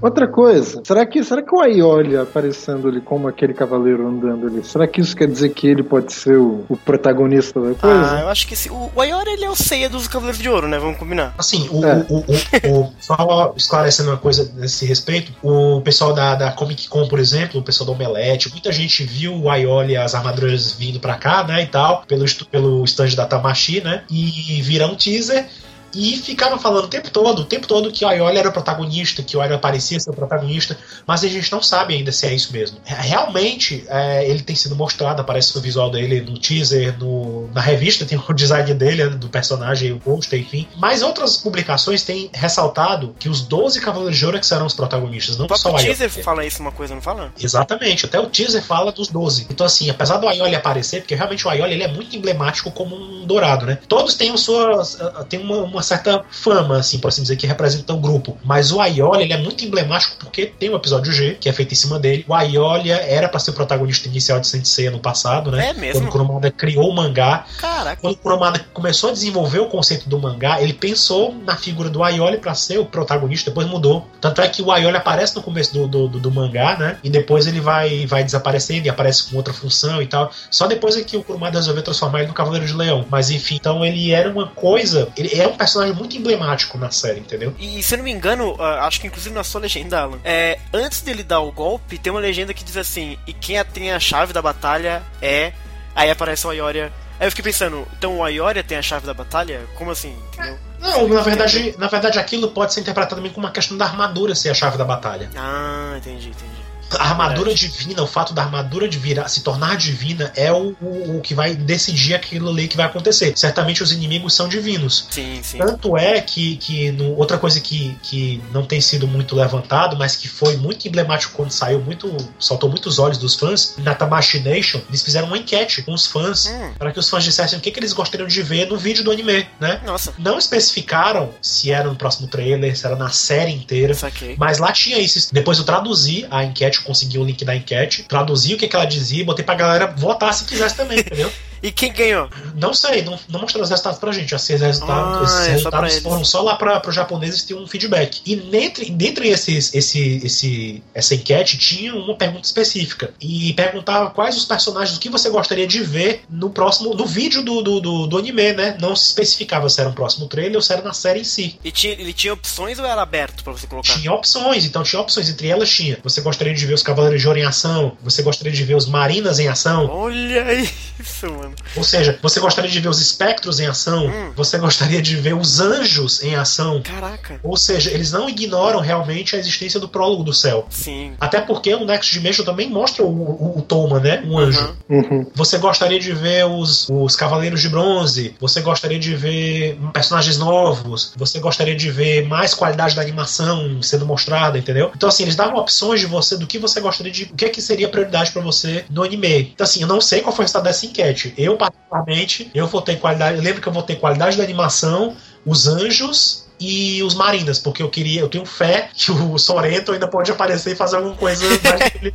Outra coisa, será que, será que o Aioli aparecendo ali como aquele cavaleiro andando ali, será que isso quer dizer que ele pode ser o, o protagonista da coisa? Ah, eu acho que sim. O, o Aioli ele é o ceia dos Cavaleiros de Ouro, né? Vamos combinar. Assim, o, é. o, o, o, só esclarecendo uma coisa nesse respeito, o pessoal da, da Comic Con, por exemplo, o pessoal da Omelete, muita gente viu o Aioli as armaduras vindo pra cá, né, e tal, pelo, pelo stand da Tamashi, né, e viram um teaser e ficava falando o tempo todo, o tempo todo que o Aioli era o protagonista, que o Aioli parecia ser o protagonista, mas a gente não sabe ainda se é isso mesmo. Realmente, é, ele tem sido mostrado, aparece o visual dele no teaser, no, na revista tem o design dele, do personagem, o pôster, enfim. Mas outras publicações têm ressaltado que os 12 Cavaleiros de Ouro é que serão os protagonistas, não o só o Aioli. O teaser fala isso uma coisa, não fala? Exatamente, até o teaser fala dos 12. Então assim, apesar do Aioli aparecer, porque realmente o Aioli ele é muito emblemático como um dourado, né? Todos têm, suas, têm uma, uma uma certa fama, assim, por assim dizer, que representa o grupo. Mas o Aiolia, ele é muito emblemático porque tem o episódio G, que é feito em cima dele. O Aiolia era para ser o protagonista inicial de Sensei no passado, né? É mesmo? Quando o Kurumada criou o mangá. Caraca. Quando o Kurumada começou a desenvolver o conceito do mangá, ele pensou na figura do Aiolia para ser o protagonista, depois mudou. Tanto é que o Aiolia aparece no começo do, do, do, do mangá, né? E depois ele vai, vai desaparecendo e aparece com outra função e tal. Só depois é que o Kurumada resolveu transformar ele no Cavaleiro de Leão. Mas enfim, então ele era uma coisa. Ele é um personagem personagem muito emblemático na série, entendeu? E se eu não me engano, uh, acho que inclusive na sua legenda, Alan, é, antes dele dar o golpe, tem uma legenda que diz assim: e quem tem a chave da batalha é. Aí aparece o Ayoria. Aí eu fiquei pensando, então o Ayoria tem a chave da batalha? Como assim? Entendeu? Não, na verdade, na verdade aquilo pode ser interpretado também como uma questão da armadura ser a chave da batalha. Ah, entendi, entendi. A armadura divina, o fato da armadura de virar, se tornar divina é o, o, o, que vai decidir aquilo ali que vai acontecer. Certamente os inimigos são divinos. Sim, sim. Tanto é que, que no, outra coisa que, que não tem sido muito levantado, mas que foi muito emblemático quando saiu, muito saltou muitos olhos dos fãs, na Tamashi Nation, eles fizeram uma enquete com os fãs hum. para que os fãs dissessem o que, que eles gostariam de ver no vídeo do anime, né? Nossa. Não especificaram se era no próximo trailer, se era na série inteira, mas lá tinha isso. Depois eu traduzi a enquete consegui o link da enquete, traduzi o que, que ela dizia e botei pra galera votar se quisesse também, entendeu? E quem ganhou? Não sei, não, não mostrou os resultados pra gente. Esses resultados, ah, esses é resultados só foram só lá para os japoneses ter um feedback. E dentre, dentre esses, esse, esse, essa enquete tinha uma pergunta específica. E perguntava quais os personagens, que você gostaria de ver no próximo. no vídeo do, do, do, do anime, né? Não se especificava se era um próximo trailer ou se era na série em si. E tinha, ele tinha opções ou era aberto para você colocar? Tinha opções, então tinha opções. Entre elas tinha. Você gostaria de ver os Cavaleiros de Ouro em ação? Você gostaria de ver os Marinas em ação? Olha isso, mano Ou seja, você gostaria de ver os espectros em ação, hum. você gostaria de ver os anjos em ação. Caraca. Ou seja, eles não ignoram realmente a existência do prólogo do céu. Sim. Até porque o Next Dimension também mostra o, o, o Toma, né? Um anjo. Uhum. Você gostaria de ver os, os Cavaleiros de Bronze, você gostaria de ver personagens novos, você gostaria de ver mais qualidade da animação sendo mostrada, entendeu? Então, assim, eles davam opções de você do que você gostaria de. O que, é que seria prioridade para você no anime. Então, assim, eu não sei qual foi o resultado dessa enquete. Eu, particularmente, eu vou ter qualidade. Eu lembro que eu vou ter qualidade da animação, os anjos e os marinas, porque eu queria, eu tenho fé que o Sorento ainda pode aparecer e fazer alguma coisa mais.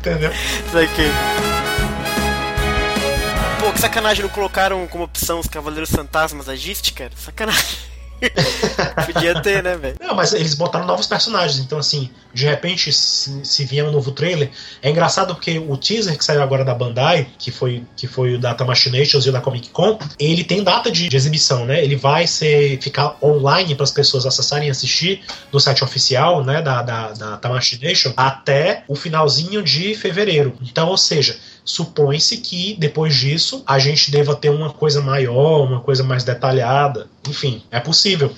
Entendeu? Isso aqui. Pô, que sacanagem não colocaram como opção os Cavaleiros Fantasmas da Gist, cara? Sacanagem. Podia ter, né, velho? Não, mas eles botaram novos personagens, então assim, de repente, se, se vier um novo trailer, é engraçado porque o teaser que saiu agora da Bandai, que foi, que foi o da Tamashii Nations e o da Comic Con, ele tem data de, de exibição, né? Ele vai ser ficar online para as pessoas acessarem e assistir no site oficial, né, da, da, da Tamashii Nation até o finalzinho de fevereiro. Então, ou seja, supõe-se que depois disso a gente deva ter uma coisa maior, uma coisa mais detalhada. Enfim, é possível.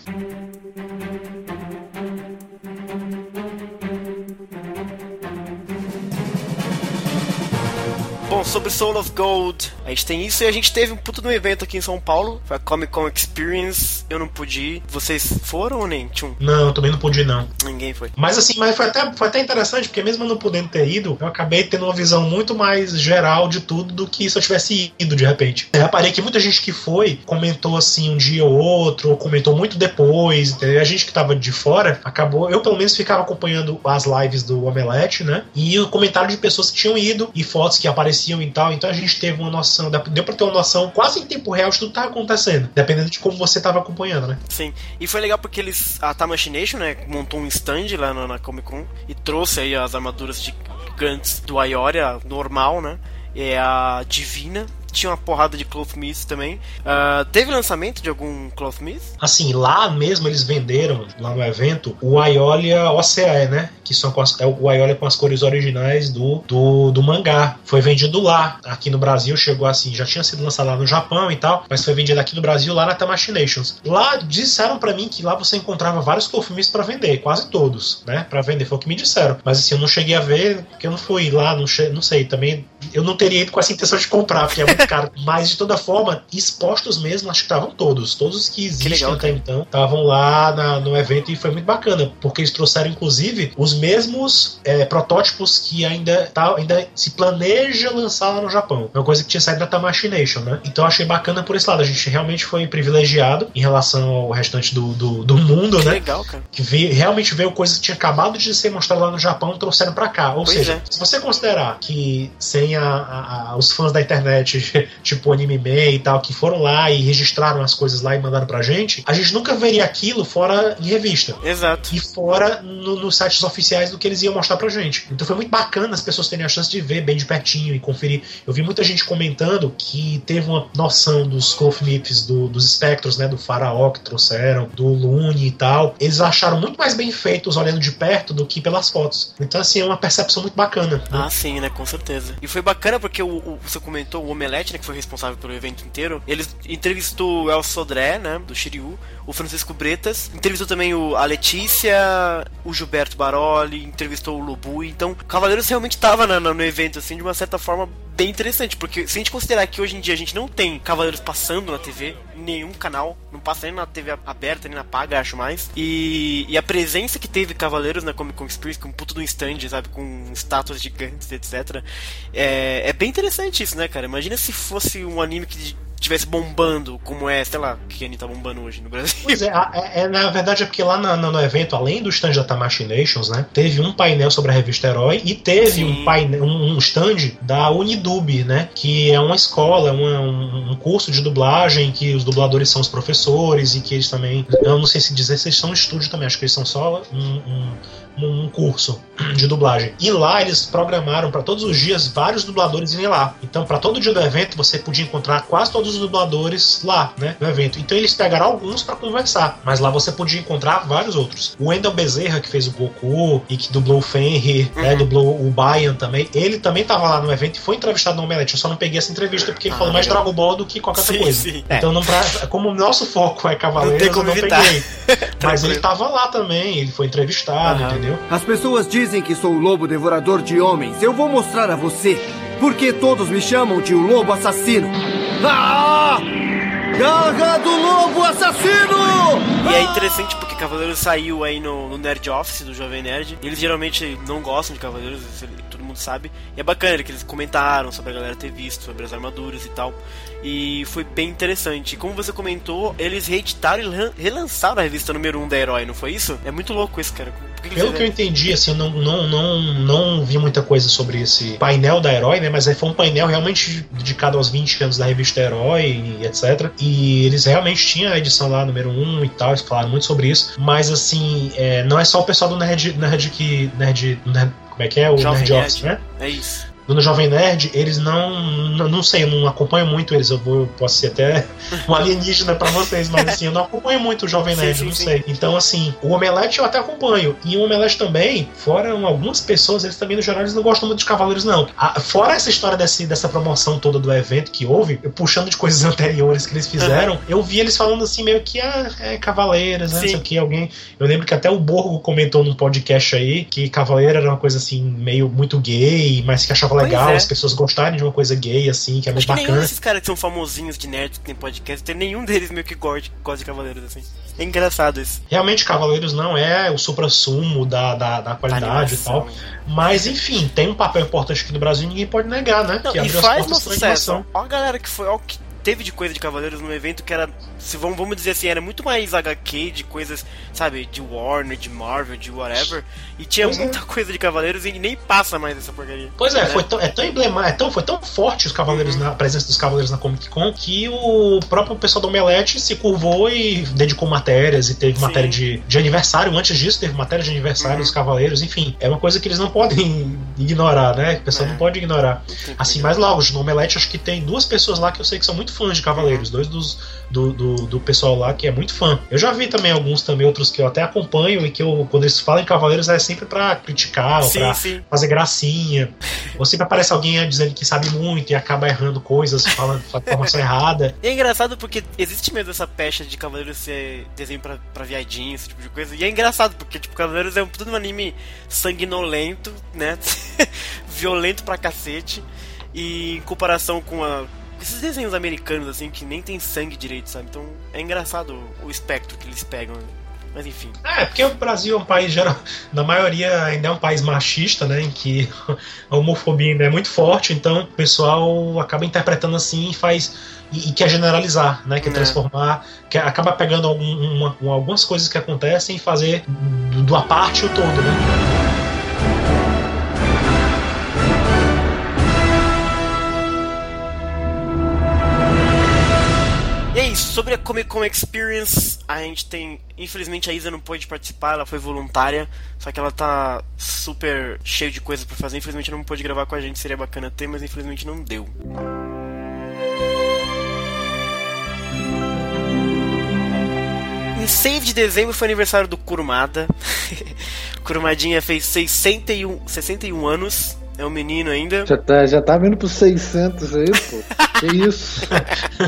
Bom, sobre Soul of Gold, a gente tem isso e a gente teve um puto de um evento aqui em São Paulo, foi a Comic Con Experience. Eu não pude ir. Vocês foram ou nem? Tchum. Não, eu também não pude ir, não. Ninguém foi. Mas assim, mas foi até, foi até interessante, porque mesmo eu não podendo ter ido, eu acabei tendo uma visão muito mais geral de tudo do que se eu tivesse ido de repente. Eu reparei que muita gente que foi comentou assim um dia ou outro, ou comentou muito depois, entendeu? A gente que tava de fora acabou. Eu pelo menos ficava acompanhando as lives do Omelete, né? E o comentário de pessoas que tinham ido e fotos que apareciam e tal. Então a gente teve uma noção, deu pra ter uma noção quase em tempo real de tudo que tá acontecendo, dependendo de como você tava acompanhando, né? Sim. E foi legal porque eles. A Tamashii né? Montou um stand lá na, na Comic Con e trouxe aí as armaduras gigantes do Ioria normal, né? É a Divina tinha uma porrada de Cloth Myths também. Uh, teve lançamento de algum Cloth Myth? Assim, lá mesmo eles venderam, lá no evento, o Aiolia OCE, né? Que são as, é o Aiolia com as cores originais do, do, do, mangá. Foi vendido lá. Aqui no Brasil chegou assim, já tinha sido lançado lá no Japão e tal, mas foi vendido aqui no Brasil lá na Tamashinations. Lá disseram para mim que lá você encontrava vários Cloth Myths para vender, quase todos, né? Para vender, foi o que me disseram. Mas assim, eu não cheguei a ver, porque eu não fui lá, não, não sei, também eu não teria ido com essa intenção de comprar, porque é muito cara. Mas de toda forma, expostos mesmo, acho que estavam todos. Todos os que existem que legal, até então estavam lá na, no evento e foi muito bacana, porque eles trouxeram inclusive os mesmos é, protótipos que ainda, tá, ainda se planeja lançar lá no Japão. É uma coisa que tinha saído da Tamashii Nation, né? Então achei bacana por esse lado. A gente realmente foi privilegiado em relação ao restante do, do, do mundo, que né? legal, cara. Que veio, realmente veio coisas que tinha acabado de ser mostrado lá no Japão e trouxeram para cá. Ou pois seja, é. se você considerar que sem a, a, a, os fãs da internet, tipo Anime Man e tal, que foram lá e registraram as coisas lá e mandaram pra gente, a gente nunca veria aquilo fora em revista. Exato. E fora no, nos sites oficiais do que eles iam mostrar pra gente. Então foi muito bacana as pessoas terem a chance de ver bem de pertinho e conferir. Eu vi muita gente comentando que teve uma noção dos Myths, do, dos espectros, né, do Faraó que trouxeram, do Lune e tal. Eles acharam muito mais bem feitos olhando de perto do que pelas fotos. Então, assim, é uma percepção muito bacana. Né? Ah, sim, né? Com certeza. E foi bacana porque o, o, você comentou o Omelete, né, que foi responsável pelo evento inteiro. Ele entrevistou o El Sodré, né, do Shiryu, o Francisco Bretas, entrevistou também o, a Letícia, o Gilberto Baroli, entrevistou o Lobu. Então, Cavaleiros realmente estava no evento, assim, de uma certa forma bem interessante, porque se a gente considerar que hoje em dia a gente não tem Cavaleiros passando na TV, nenhum canal, não passa nem na TV aberta, nem na paga, acho mais, e, e a presença que teve Cavaleiros na Comic Con Experience, com um puto do stand, sabe, com estátuas gigantes, etc., é, é bem interessante isso, né, cara? Imagina se fosse um anime que tivesse bombando, como é, sei lá, que a Anitta tá bombando hoje no Brasil. Pois é, é, é na verdade é porque lá no, no, evento, além do stand da Tamashii Nations, né, teve um painel sobre a revista Herói e teve Sim. um painel, um, stand da Unidub, né, que é uma escola, uma, um, um, curso de dublagem que os dubladores são os professores e que eles também, eu não sei se dizer se eles são um estúdio também, acho que eles são só um, um um curso de dublagem. E lá eles programaram para todos os dias vários dubladores irem lá. Então, para todo dia do evento, você podia encontrar quase todos os dubladores lá, né, no evento. Então, eles pegaram alguns para conversar, mas lá você podia encontrar vários outros. O Wendell Bezerra, que fez o Goku e que dublou o Fenrir, né, uhum. né, dublou o Bayan também, ele também estava lá no evento e foi entrevistado no Omelete. Eu só não peguei essa entrevista porque ele ah, falou mais Dragon Ball do que qualquer sim, outra coisa. Sim. Então, não pra, como o nosso foco é Cavaleiros, eu não peguei. mas ele estava lá também, ele foi entrevistado, uhum. entendeu? As pessoas dizem que sou o lobo devorador de homens. Eu vou mostrar a você porque todos me chamam de o lobo assassino. Ah! Garra do lobo assassino! E é interessante porque Cavaleiros saiu aí no, no Nerd Office do Jovem Nerd. Eles geralmente não gostam de Cavaleiros, todo mundo sabe. E é bacana que eles comentaram sobre a galera ter visto, sobre as armaduras e tal. E foi bem interessante. Como você comentou, eles reeditaram e relançaram a revista número 1 da Herói, não foi isso? É muito louco isso, cara. Que Pelo que eu entendi, assim, eu não, não, não, não vi muita coisa sobre esse painel da Herói, né? Mas foi um painel realmente dedicado aos 20 anos da revista Herói e etc. E eles realmente tinham a edição lá, número 1 e tal, eles falaram muito sobre isso. Mas, assim, é, não é só o pessoal do Nerd, Nerd que. Nerd, Nerd como é que é? O Jovem Nerd Office, né? É isso no Jovem Nerd, eles não, não. Não sei, eu não acompanho muito eles. Eu vou, posso ser até um alienígena para vocês, mas assim, eu não acompanho muito o Jovem Nerd, sim, sim, não sei. Sim. Então, assim, o Omelete eu até acompanho. E o Omelete também, fora algumas pessoas, eles também no geral eles não gostam muito de Cavaleiros, não. A, fora essa história desse, dessa promoção toda do evento que houve, puxando de coisas anteriores que eles fizeram, uhum. eu vi eles falando assim, meio que ah, é Cavaleiros, né? Não sei o que, alguém. Eu lembro que até o Borgo comentou num podcast aí que Cavaleiro era uma coisa assim, meio muito gay, mas que achava legal, é. as pessoas gostarem de uma coisa gay, assim, que é muito que nenhum bacana. desses caras que são famosinhos de nerd que tem podcast, tem nenhum deles meio que gosta, gosta de Cavaleiros, assim. É engraçado isso. Realmente, Cavaleiros não é o supra-sumo da, da, da qualidade e tal. Mas, enfim, tem um papel importante aqui no Brasil e ninguém pode negar, né? Não, que e faz um pra sucesso. Ó a galera que foi, ó o que teve de coisa de Cavaleiros no evento que era, se vamos, vamos dizer assim, era muito mais HQ de coisas, sabe, de Warner, de Marvel, de whatever. E tinha Pois é. muita coisa de Cavaleiros e nem passa mais essa porcaria. Pois é, Né? foi tão, é tão emblemático, é tão, foi tão forte os Cavaleiros Uhum. na a presença dos Cavaleiros na Comic Con que o próprio pessoal do Omelete se curvou e dedicou matérias e teve Sim. matéria de, de aniversário. Antes disso, teve matéria de aniversário Uhum. dos Cavaleiros. Enfim, é uma coisa que eles não podem ignorar, né? O pessoal É. não pode ignorar. Assim, mas logo, no Omelete acho que tem duas pessoas lá que eu sei que são muito fãs de Cavaleiros, dois dos do, do, do pessoal lá que é muito fã. Eu já vi também alguns também, outros que eu até acompanho e que eu, quando eles falam em Cavaleiros é sempre pra criticar, ou Sim, pra sim. fazer gracinha. Ou sempre aparece alguém dizendo que sabe muito e acaba errando coisas, falando fala informação errada. E é engraçado porque existe mesmo essa pecha de Cavaleiros ser desenho pra, pra viadinho, esse tipo de coisa. E é engraçado porque, tipo, Cavaleiros é um, tudo um anime sanguinolento, né? Violento pra cacete. E em comparação com a- esses desenhos americanos, assim, que nem tem sangue direito, sabe? Então é engraçado o, espectro que eles pegam. né? Mas enfim. É, porque o Brasil é um país, geral, na maioria, ainda é um país machista, né? Em que a homofobia ainda é muito forte, então o pessoal acaba interpretando assim e faz. E, e quer generalizar, né? Quer É. transformar. Quer, acaba pegando algum, uma- algumas coisas que acontecem e fazer do, do a parte o todo, né? Sobre a Comic Con Experience, a gente tem. Infelizmente a Isa não pôde participar, ela foi voluntária, só que ela tá super cheia de coisas pra fazer. Infelizmente não pôde gravar com a gente, seria bacana ter, mas infelizmente não deu. Em 6 de dezembro foi aniversário do Kurumada. Kurumadinha fez 61, 61 anos, é um menino ainda. Já tá, já tá vindo pros 600 aí, pô. Que isso?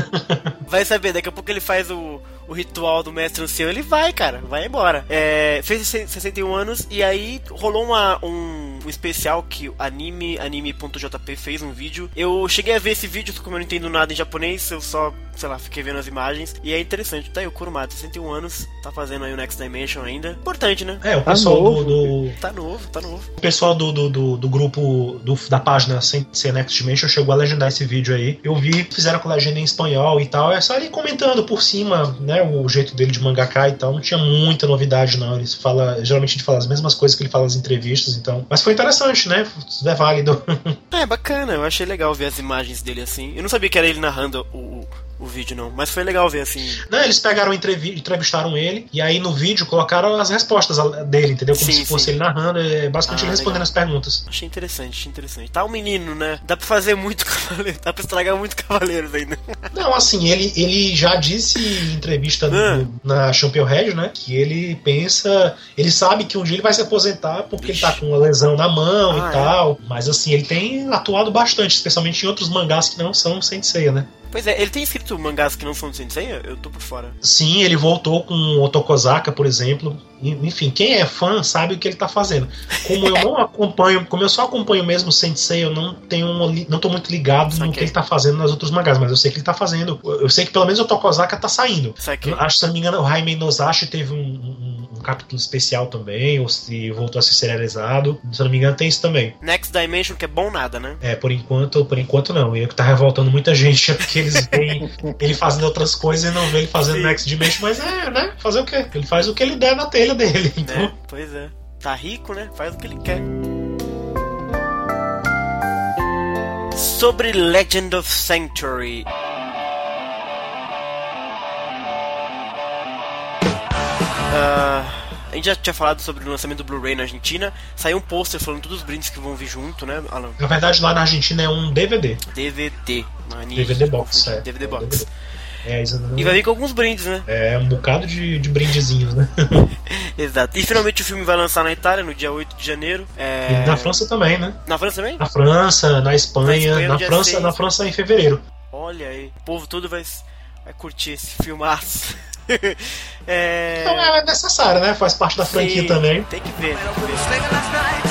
Vai saber, daqui a pouco ele faz o, o ritual do mestre ancião, ele vai, cara, vai embora. É, fez 61 anos e aí rolou uma, um, um especial que o anime, anime.jp fez um vídeo. Eu cheguei a ver esse vídeo, como eu não entendo nada em japonês, eu só, sei lá, fiquei vendo as imagens. E é interessante, tá aí o Kurumada, 61 anos, tá fazendo aí o Next Dimension ainda. Importante, né? É, o Tá pessoal novo, do, do, Tá novo, tá novo. O pessoal do, do, do, do grupo do- da página Sem Ser Next Dimension chegou a legendar esse vídeo aí. Eu vi, fizeram com legenda em espanhol e tal. É só ele comentando por cima, né? O jeito dele de mangaká e tal. Não tinha muita novidade, não. Ele fala. Geralmente ele fala as mesmas coisas que ele fala nas entrevistas, então. Mas foi interessante, né? É válido. É, bacana, eu achei legal ver as imagens dele assim. Eu não sabia que era ele narrando o, o, vídeo, não, mas foi legal ver assim. Não, eles pegaram, entrevi entrevistaram ele, e aí no vídeo colocaram as respostas dele, entendeu? Como Sim, se fosse sim. ele narrando, é basicamente Ah, ele respondendo legal. as perguntas. Achei interessante, achei interessante. Tá um menino, né? Dá pra fazer muito cavaleiro, dá pra estragar muito cavaleiros ainda. Não, assim, ele, ele já disse em entrevista Ah. na Champion Red, né? Que ele pensa. Ele sabe que um dia ele vai se aposentar porque ele tá com uma lesão na mão Ah, e tal. Mas assim, ele tem atuado bastante, especialmente em outros mangás que não são Sensei, né? Pois é, ele tem escrito mangás que não são de Sensei? Eu tô por fora. Sim, ele voltou com o Otokozaka, por exemplo. Enfim, quem é fã sabe o que ele tá fazendo. Como eu não acompanho, como eu só acompanho mesmo o Sensei, eu não tenho não tô muito ligado no Saquei. que ele tá fazendo nas outros mangás, mas eu sei que ele tá fazendo. Eu sei que pelo menos o Otokozaka tá saindo. Saquei. Eu Acho que, se não me engano, o Jaime Nozashi teve um, um- um capítulo especial também, ou se voltou a ser serializado. Se eu não me engano, tem isso também. Next Dimension, que é bom nada, né? É, por enquanto, por enquanto não. E o que tá revoltando muita gente é porque eles veem ele fazendo outras coisas e não vê ele fazendo Sim. Next Dimension, mas é, né? Fazer o quê? Ele faz o que ele der na telha dele. Então, É, pois é. Tá rico, né? Faz o que ele quer. Sobre Legend of Sanctuary. Ah, a gente já tinha falado sobre o lançamento do Blu-ray na Argentina. Saiu um pôster falando todos os brindes que vão vir junto, né, Alan? na verdade, lá na Argentina é um DVD. DVD. mania, DVD box, é. DVD É, box. É, não- E vai vir com alguns brindes, né? é um bocado de, de brindezinhos, né? Exato. E finalmente o filme vai lançar na Itália no dia 8 de janeiro. É... E na França também, né? Na França também? Na França, na Na Espanha, Espanha, no na França, seis. na França em fevereiro. Olha aí, o povo todo vai, vai curtir esse filmaço. é... Então é necessário, né? Faz parte da franquia Sim, também. Tem que ver. Tem que ver.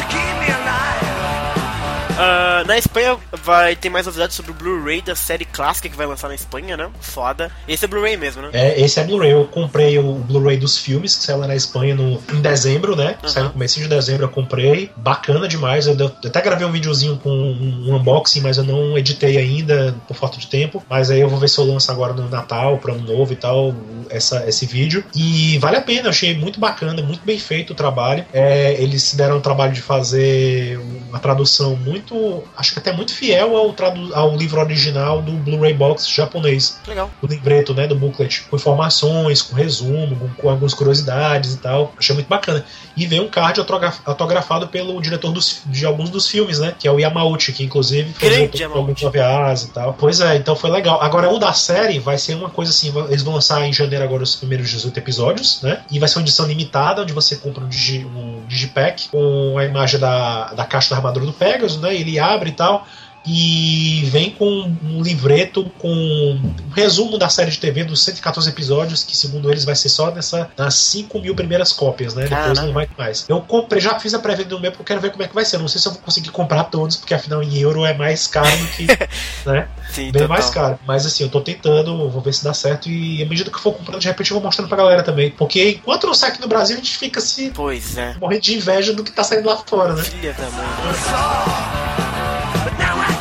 Uh, na Espanha vai ter mais novidades sobre o Blu-ray da série clássica que vai lançar na Espanha, né? Foda. Esse é Blu-ray mesmo, né? É, esse é Blu-ray. Eu comprei o Blu-ray dos filmes que saiu lá na Espanha no, em dezembro, né? Uhum. Saiu no começo de dezembro, eu comprei. Bacana demais. Eu, eu até gravei um videozinho com um, um, unboxing, mas eu não editei ainda por falta de tempo. Mas aí eu vou ver se eu lanço agora no Natal, para ano novo e tal, essa, esse vídeo. E vale a pena, eu achei muito bacana, muito bem feito o trabalho. É, eles se deram o trabalho de fazer uma tradução muito, acho que até muito fiel ao, ao livro original do Blu-ray Box japonês. Legal. O livreto, né, do booklet, com informações, com resumo, com, com algumas curiosidades e tal. Achei muito bacana. E veio um card autografado pelo diretor dos, de alguns dos filmes, né, que é o Yamauchi, que inclusive fez alguns OVAs e tal. Pois é, então foi legal. Agora, o da série vai ser uma coisa assim, eles vão lançar em janeiro agora os primeiros 18 episódios, né, e vai ser uma edição limitada, onde você compra um, digi, um digipack com a imagem da, da caixa da armadura do Pegasus, né, ele abre e tal e vem com um livreto com um resumo da série de TV dos 114 episódios, que segundo eles vai ser só nessa, nas 5 mil primeiras cópias, né? Depois não vai mais. Eu comprei, já fiz a pré-venda do meu porque eu quero ver como é que vai ser. Não sei se eu vou conseguir comprar todos, porque afinal em euro é mais caro do que. né? Sim, Bem total. mais caro. Mas assim, eu tô tentando, vou ver se dá certo e à medida que eu for comprando, de repente eu vou mostrando pra galera também. Porque enquanto não sai aqui no Brasil, a gente fica se. Pois é. Morrendo de inveja do que tá saindo lá fora, né? Filha da mãe.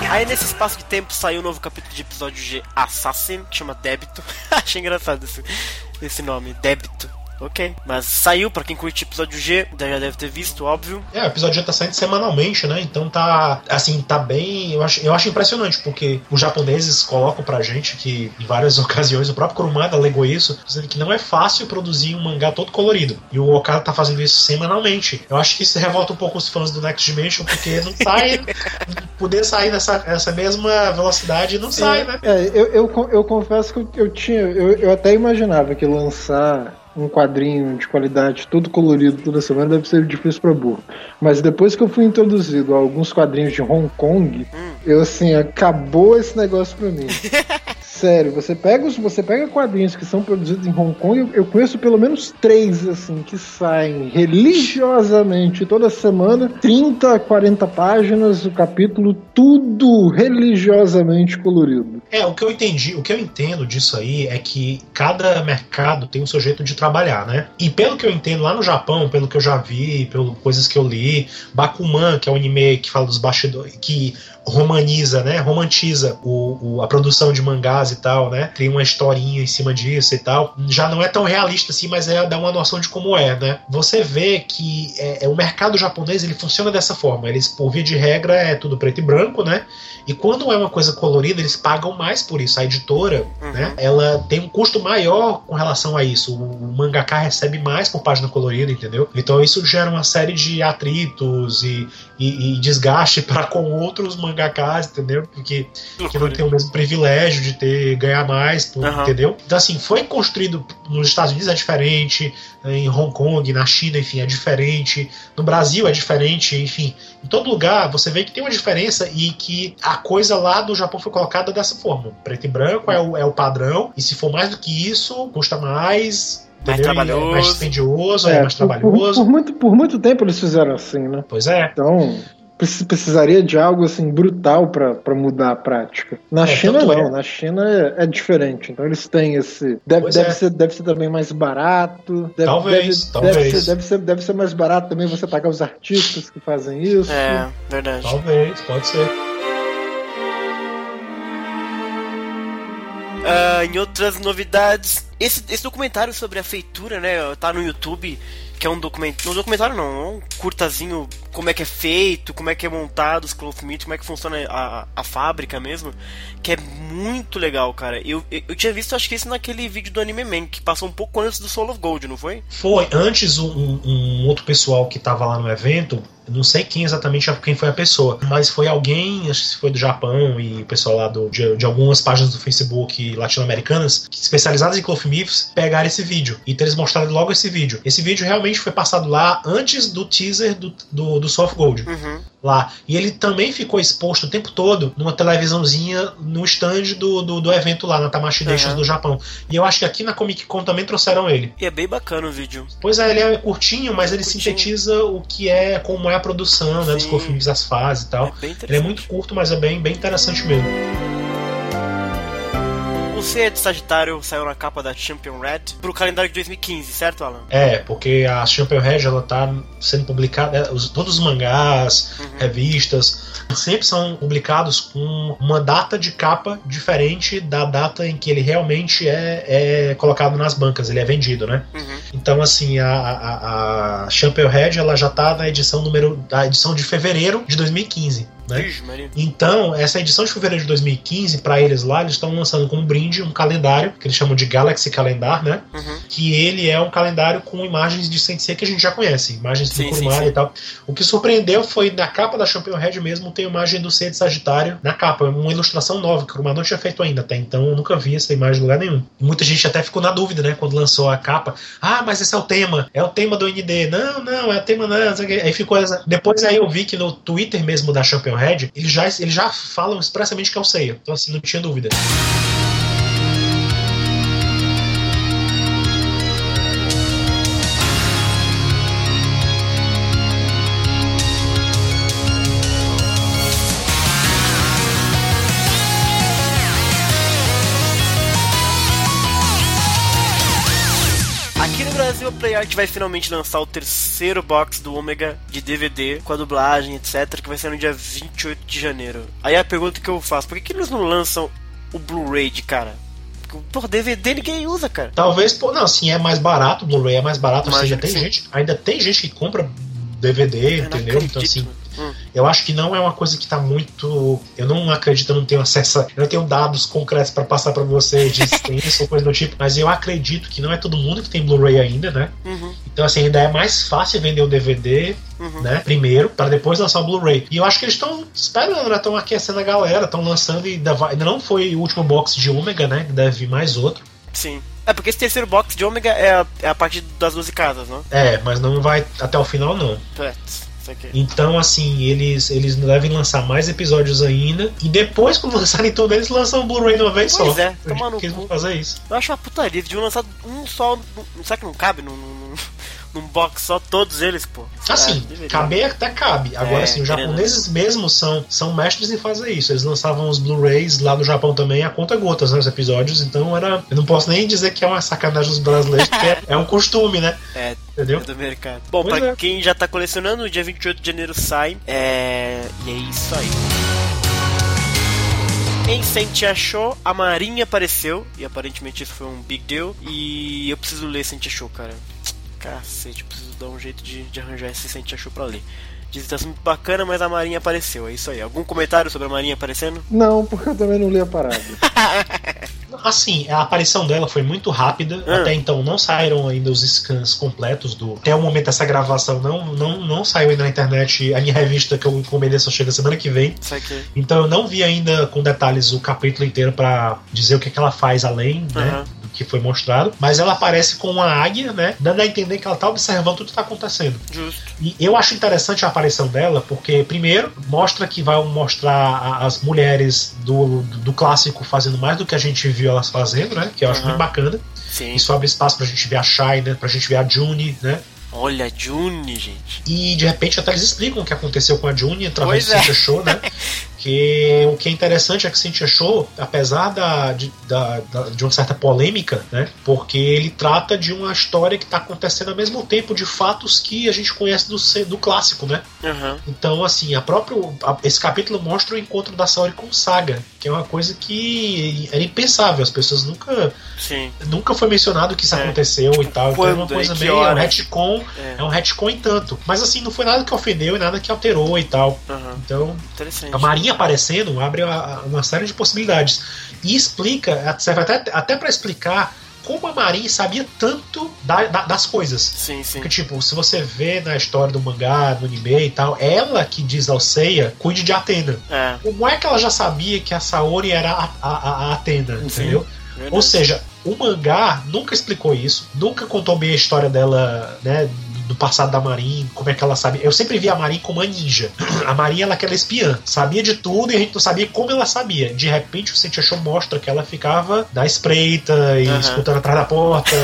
Aí nesse espaço de tempo saiu um novo capítulo de episódio G Assassin, que chama Débito. Achei engraçado esse, esse nome, Débito. Ok. Mas saiu, para quem curte episódio G, já deve ter visto, óbvio. É, o episódio G tá saindo semanalmente, né? Então tá, assim, tá bem. Eu acho, eu acho impressionante, porque os japoneses colocam pra gente que, em várias ocasiões, o próprio Kurumada alegou isso, dizendo que não é fácil produzir um mangá todo colorido. E o Okada tá fazendo isso semanalmente. Eu acho que isso revolta um pouco os fãs do Next Dimension, porque não sai. poder sair nessa essa mesma velocidade não sai, né? É, eu, eu, eu confesso que eu, eu tinha. Eu, eu até imaginava que lançar um quadrinho de qualidade todo colorido toda semana deve ser difícil para burro. Mas depois que eu fui introduzido a alguns quadrinhos de Hong Kong, hum. eu assim, acabou esse negócio pra mim. Sério, você pega você pega quadrinhos que são produzidos em Hong Kong, eu, eu conheço pelo menos três assim que saem religiosamente toda semana, 30, 40 páginas, o capítulo tudo religiosamente colorido. É, o que eu entendi, o que eu entendo disso aí é que cada mercado tem um seu jeito de trabalhar, né? E pelo que eu entendo lá no Japão, pelo que eu já vi, pelo coisas que eu li, Bakuman, que é um anime que fala dos bastidores, que romaniza, né? Romantiza o, o, a produção de mangás e tal, né? Cria uma historinha em cima disso e tal. Já não é tão realista assim, mas é dá uma noção de como é, né? Você vê que é, é, o mercado japonês ele funciona dessa forma. Eles, por via de regra, é tudo preto e branco, né? E quando é uma coisa colorida, eles pagam mais por isso. A editora, uhum. né? Ela tem um custo maior com relação a isso. O mangaka recebe mais por página colorida, entendeu? Então isso gera uma série de atritos e, e, e desgaste para com outros mangakas entendeu? Porque que não tem o mesmo privilégio de ter ganhar mais, por, uhum. entendeu? Então assim, foi construído nos Estados Unidos é diferente, em Hong Kong, na China, enfim, é diferente, no Brasil é diferente, enfim, em todo lugar você vê que tem uma diferença e que a coisa lá do Japão foi colocada dessa forma, preto e branco é o, é o padrão e se for mais do que isso custa mais, mais trabalhoso. É mais dispendioso, é, é mais por, trabalhoso. Por, por, muito, por muito tempo eles fizeram assim, né? Pois é. Então, precisaria de algo assim brutal para mudar a prática. Na é, China não, é. na China é, é, diferente. Então eles têm esse deve, deve, é. ser, deve ser também mais barato. Deve, talvez, deve, talvez. Deve ser, deve, ser, deve ser mais barato também você pagar os artistas que fazem isso. É, verdade. Talvez, pode ser. Uh, em outras novidades, esse, esse documentário sobre a feitura, né, tá no YouTube que é um documentário. Um documentário não, é um curtazinho como é que é feito, como é que é montado os cloth meat, como é que funciona a, a fábrica mesmo, que é muito legal, cara. Eu, eu, eu, tinha visto, acho que isso naquele vídeo do Anime Man, que passou um pouco antes do Soul of Gold, não foi? Foi. Antes, um, um outro pessoal que tava lá no evento, não sei quem exatamente quem foi a pessoa, mas foi alguém, acho que foi do Japão e o pessoal lá do, de, de algumas páginas do Facebook latino-americanas, especializadas em cloth myths, pegaram esse vídeo. Então eles mostraram logo esse vídeo. Esse vídeo realmente realmente foi passado lá antes do teaser do, do, do Soft Gold. Uhum. Lá. E ele também ficou exposto o tempo todo numa televisãozinha no stand do, do, do evento lá, na Tamashi Nations Uhum. do Japão. E eu acho que aqui na Comic Con também trouxeram ele. E é bem bacana o vídeo. Pois é, ele é curtinho, mas ele Curtinho. sintetiza o que é, como é a produção, né? Dos Sim. as fases e tal. É. Ele é muito curto, mas é bem, bem interessante mesmo. O C de Sagitário saiu na capa da Champion Red pro calendário de 2015, certo, Alan? É, porque a Champion Red ela tá sendo publicada, é, os- todos os mangás, Uhum. revistas, sempre são publicados com uma data de capa diferente da data em que ele realmente é, é colocado nas bancas, ele é vendido, né? Uhum. Então, assim, a, a, a Champion Red ela já tá na edição número. da edição de fevereiro de 2015. Né? Então, essa edição de fevereiro de 2015, para eles lá, eles estão lançando como brinde um calendário, que eles chamam de Galaxy Calendar, né? Uhum. Que ele é um calendário com imagens de Sensei que a gente já conhece, imagens Sim, do Kurumari e tal. O que surpreendeu foi na capa da Champion Red mesmo tem a imagem do C de Sagitário na capa, uma ilustração nova que o Kurumari não tinha feito ainda até então, eu nunca vi essa imagem em lugar nenhum. E muita gente até ficou na dúvida, né, quando lançou a capa. Ah, mas esse é o tema, é o tema do ND. Não, não, é o tema não. Aí ficou essa... Depois aí eu vi que no Twitter mesmo da Champion Red, eles já, eles já falam expressamente que é o Seiya. Então assim, não tinha dúvida. No Brasil, a PlayArt vai finalmente lançar o terceiro box do Ômega de DVD, com a dublagem, etc., que vai ser no dia 28 de janeiro. Aí a pergunta que eu faço, por que, que eles não lançam o Blu-ray de cara? Porra, DVD ninguém usa, cara. Talvez, pô, não, assim, é mais barato, o Blu-ray é mais barato, ou seja, tem sim. gente, ainda tem gente que compra DVD, entendeu? Então, assim, Hum. eu acho que não é uma coisa que tá muito. Eu não acredito, eu não tenho acesso, a, eu não tenho dados concretos pra passar pra você de existência ou coisa do tipo, mas eu acredito que não é todo mundo que tem Blu-ray ainda, né? Uhum, Então, assim, ainda é mais fácil vender o DVD, uhum. né? Primeiro, pra depois lançar o Blu-ray. E eu acho que eles estão esperando, né? Estão aquecendo a galera, estão lançando e ainda, vai- ainda não foi o último box de Ômega, né? Deve vir mais outro. Sim. É porque esse terceiro box de Ômega é a, é a parte das 12 casas, não? É, mas não vai até o final, não. Isso aqui. Então, assim, eles, eles devem lançar mais episódios ainda. E depois, quando lançarem tudo, eles lançam o Blu-ray de uma vez Pois só. é, toma no que eles vão fazer isso. Eu acho uma putaria, eles deviam lançar um só. Um, será que não cabe num, num, num box só todos eles, pô? Assim, É, caber até cabe. Agora, É, assim, os japoneses mesmo são, são mestres em fazer isso. Eles lançavam os Blu-rays lá no Japão também a conta gotas, né, os episódios. Então era. Eu não posso nem dizer que é uma sacanagem dos brasileiros, porque é, é um costume, né? É, Entendeu? do mercado. Bom, Pois pra é. quem já tá colecionando, no dia 28 de janeiro sai. É. E é isso aí. Em Sentia Show, a Marinha apareceu, e aparentemente isso foi um big deal. E eu preciso ler Sentia Show, cara. Cacete, eu preciso dar um jeito de, de arranjar esse Sentia Show pra ler. Diz que tá muito bacana, mas a Marinha apareceu, é isso aí. Algum comentário sobre a Marinha aparecendo? Não, porque eu também não li a parada. Assim, a aparição dela foi muito rápida. Ah. Até então não saíram ainda os scans completos do. Até o momento dessa gravação não, não, não saiu ainda na internet. A minha revista que eu encomendei só chega semana que vem. Isso aqui. Então eu não vi ainda com detalhes o capítulo inteiro pra dizer o que, que ela faz além, né? Que foi mostrado. Mas ela aparece com uma águia, né? Dando a entender que ela tá observando tudo que tá acontecendo. Justo. E eu acho interessante a aparição dela, porque, primeiro, mostra que vai mostrar as mulheres do, do clássico fazendo mais do que a gente viu elas fazendo, né? Que eu acho Aham. muito bacana. Sim. Isso abre espaço pra gente ver a Shai, né? Pra gente ver a June, né? Olha, June, gente. E de repente até eles explicam o que aconteceu com a June através Pois do é. Show, né? que o que é interessante é que Cynthia Show, apesar da, de, da, da- de uma certa polêmica, né? Porque ele trata de uma história que está acontecendo ao mesmo tempo de fatos que a gente conhece do, do clássico, né? Aham. Então, assim, a próprio, a- esse capítulo mostra o encontro da Saori com o Saga, que é uma coisa que era impensável. As pessoas nunca, Sim. nunca foi mencionado que isso É. aconteceu e tal. Então é uma quando, coisa meio é um retcon, É. é um retcon em tanto. Mas assim, não foi nada que ofendeu e nada que alterou e tal. Aham. Então, a Marinha aparecendo abre a- a- uma série de possibilidades. E explica, serve até, até para explicar como a Marinha sabia tanto da- da- das coisas. Sim, sim. Porque, tipo, se você vê na história do mangá, no anime e tal, ela que diz ao Seiya, cuide de Atena. É. Como é que ela já sabia que a Saori era a, a, a Atena, entendeu? verdade. Ou seja, o mangá nunca explicou isso, nunca contou bem a história dela, né? Do passado da Marin, como é que ela sabe. Eu sempre vi a Marin como uma ninja. A Marin, ela é aquela espiã, sabia de tudo e a gente não sabia como ela sabia. De repente, o Sentia Show mostra que ela ficava na espreita e Aham. escutando atrás da porta.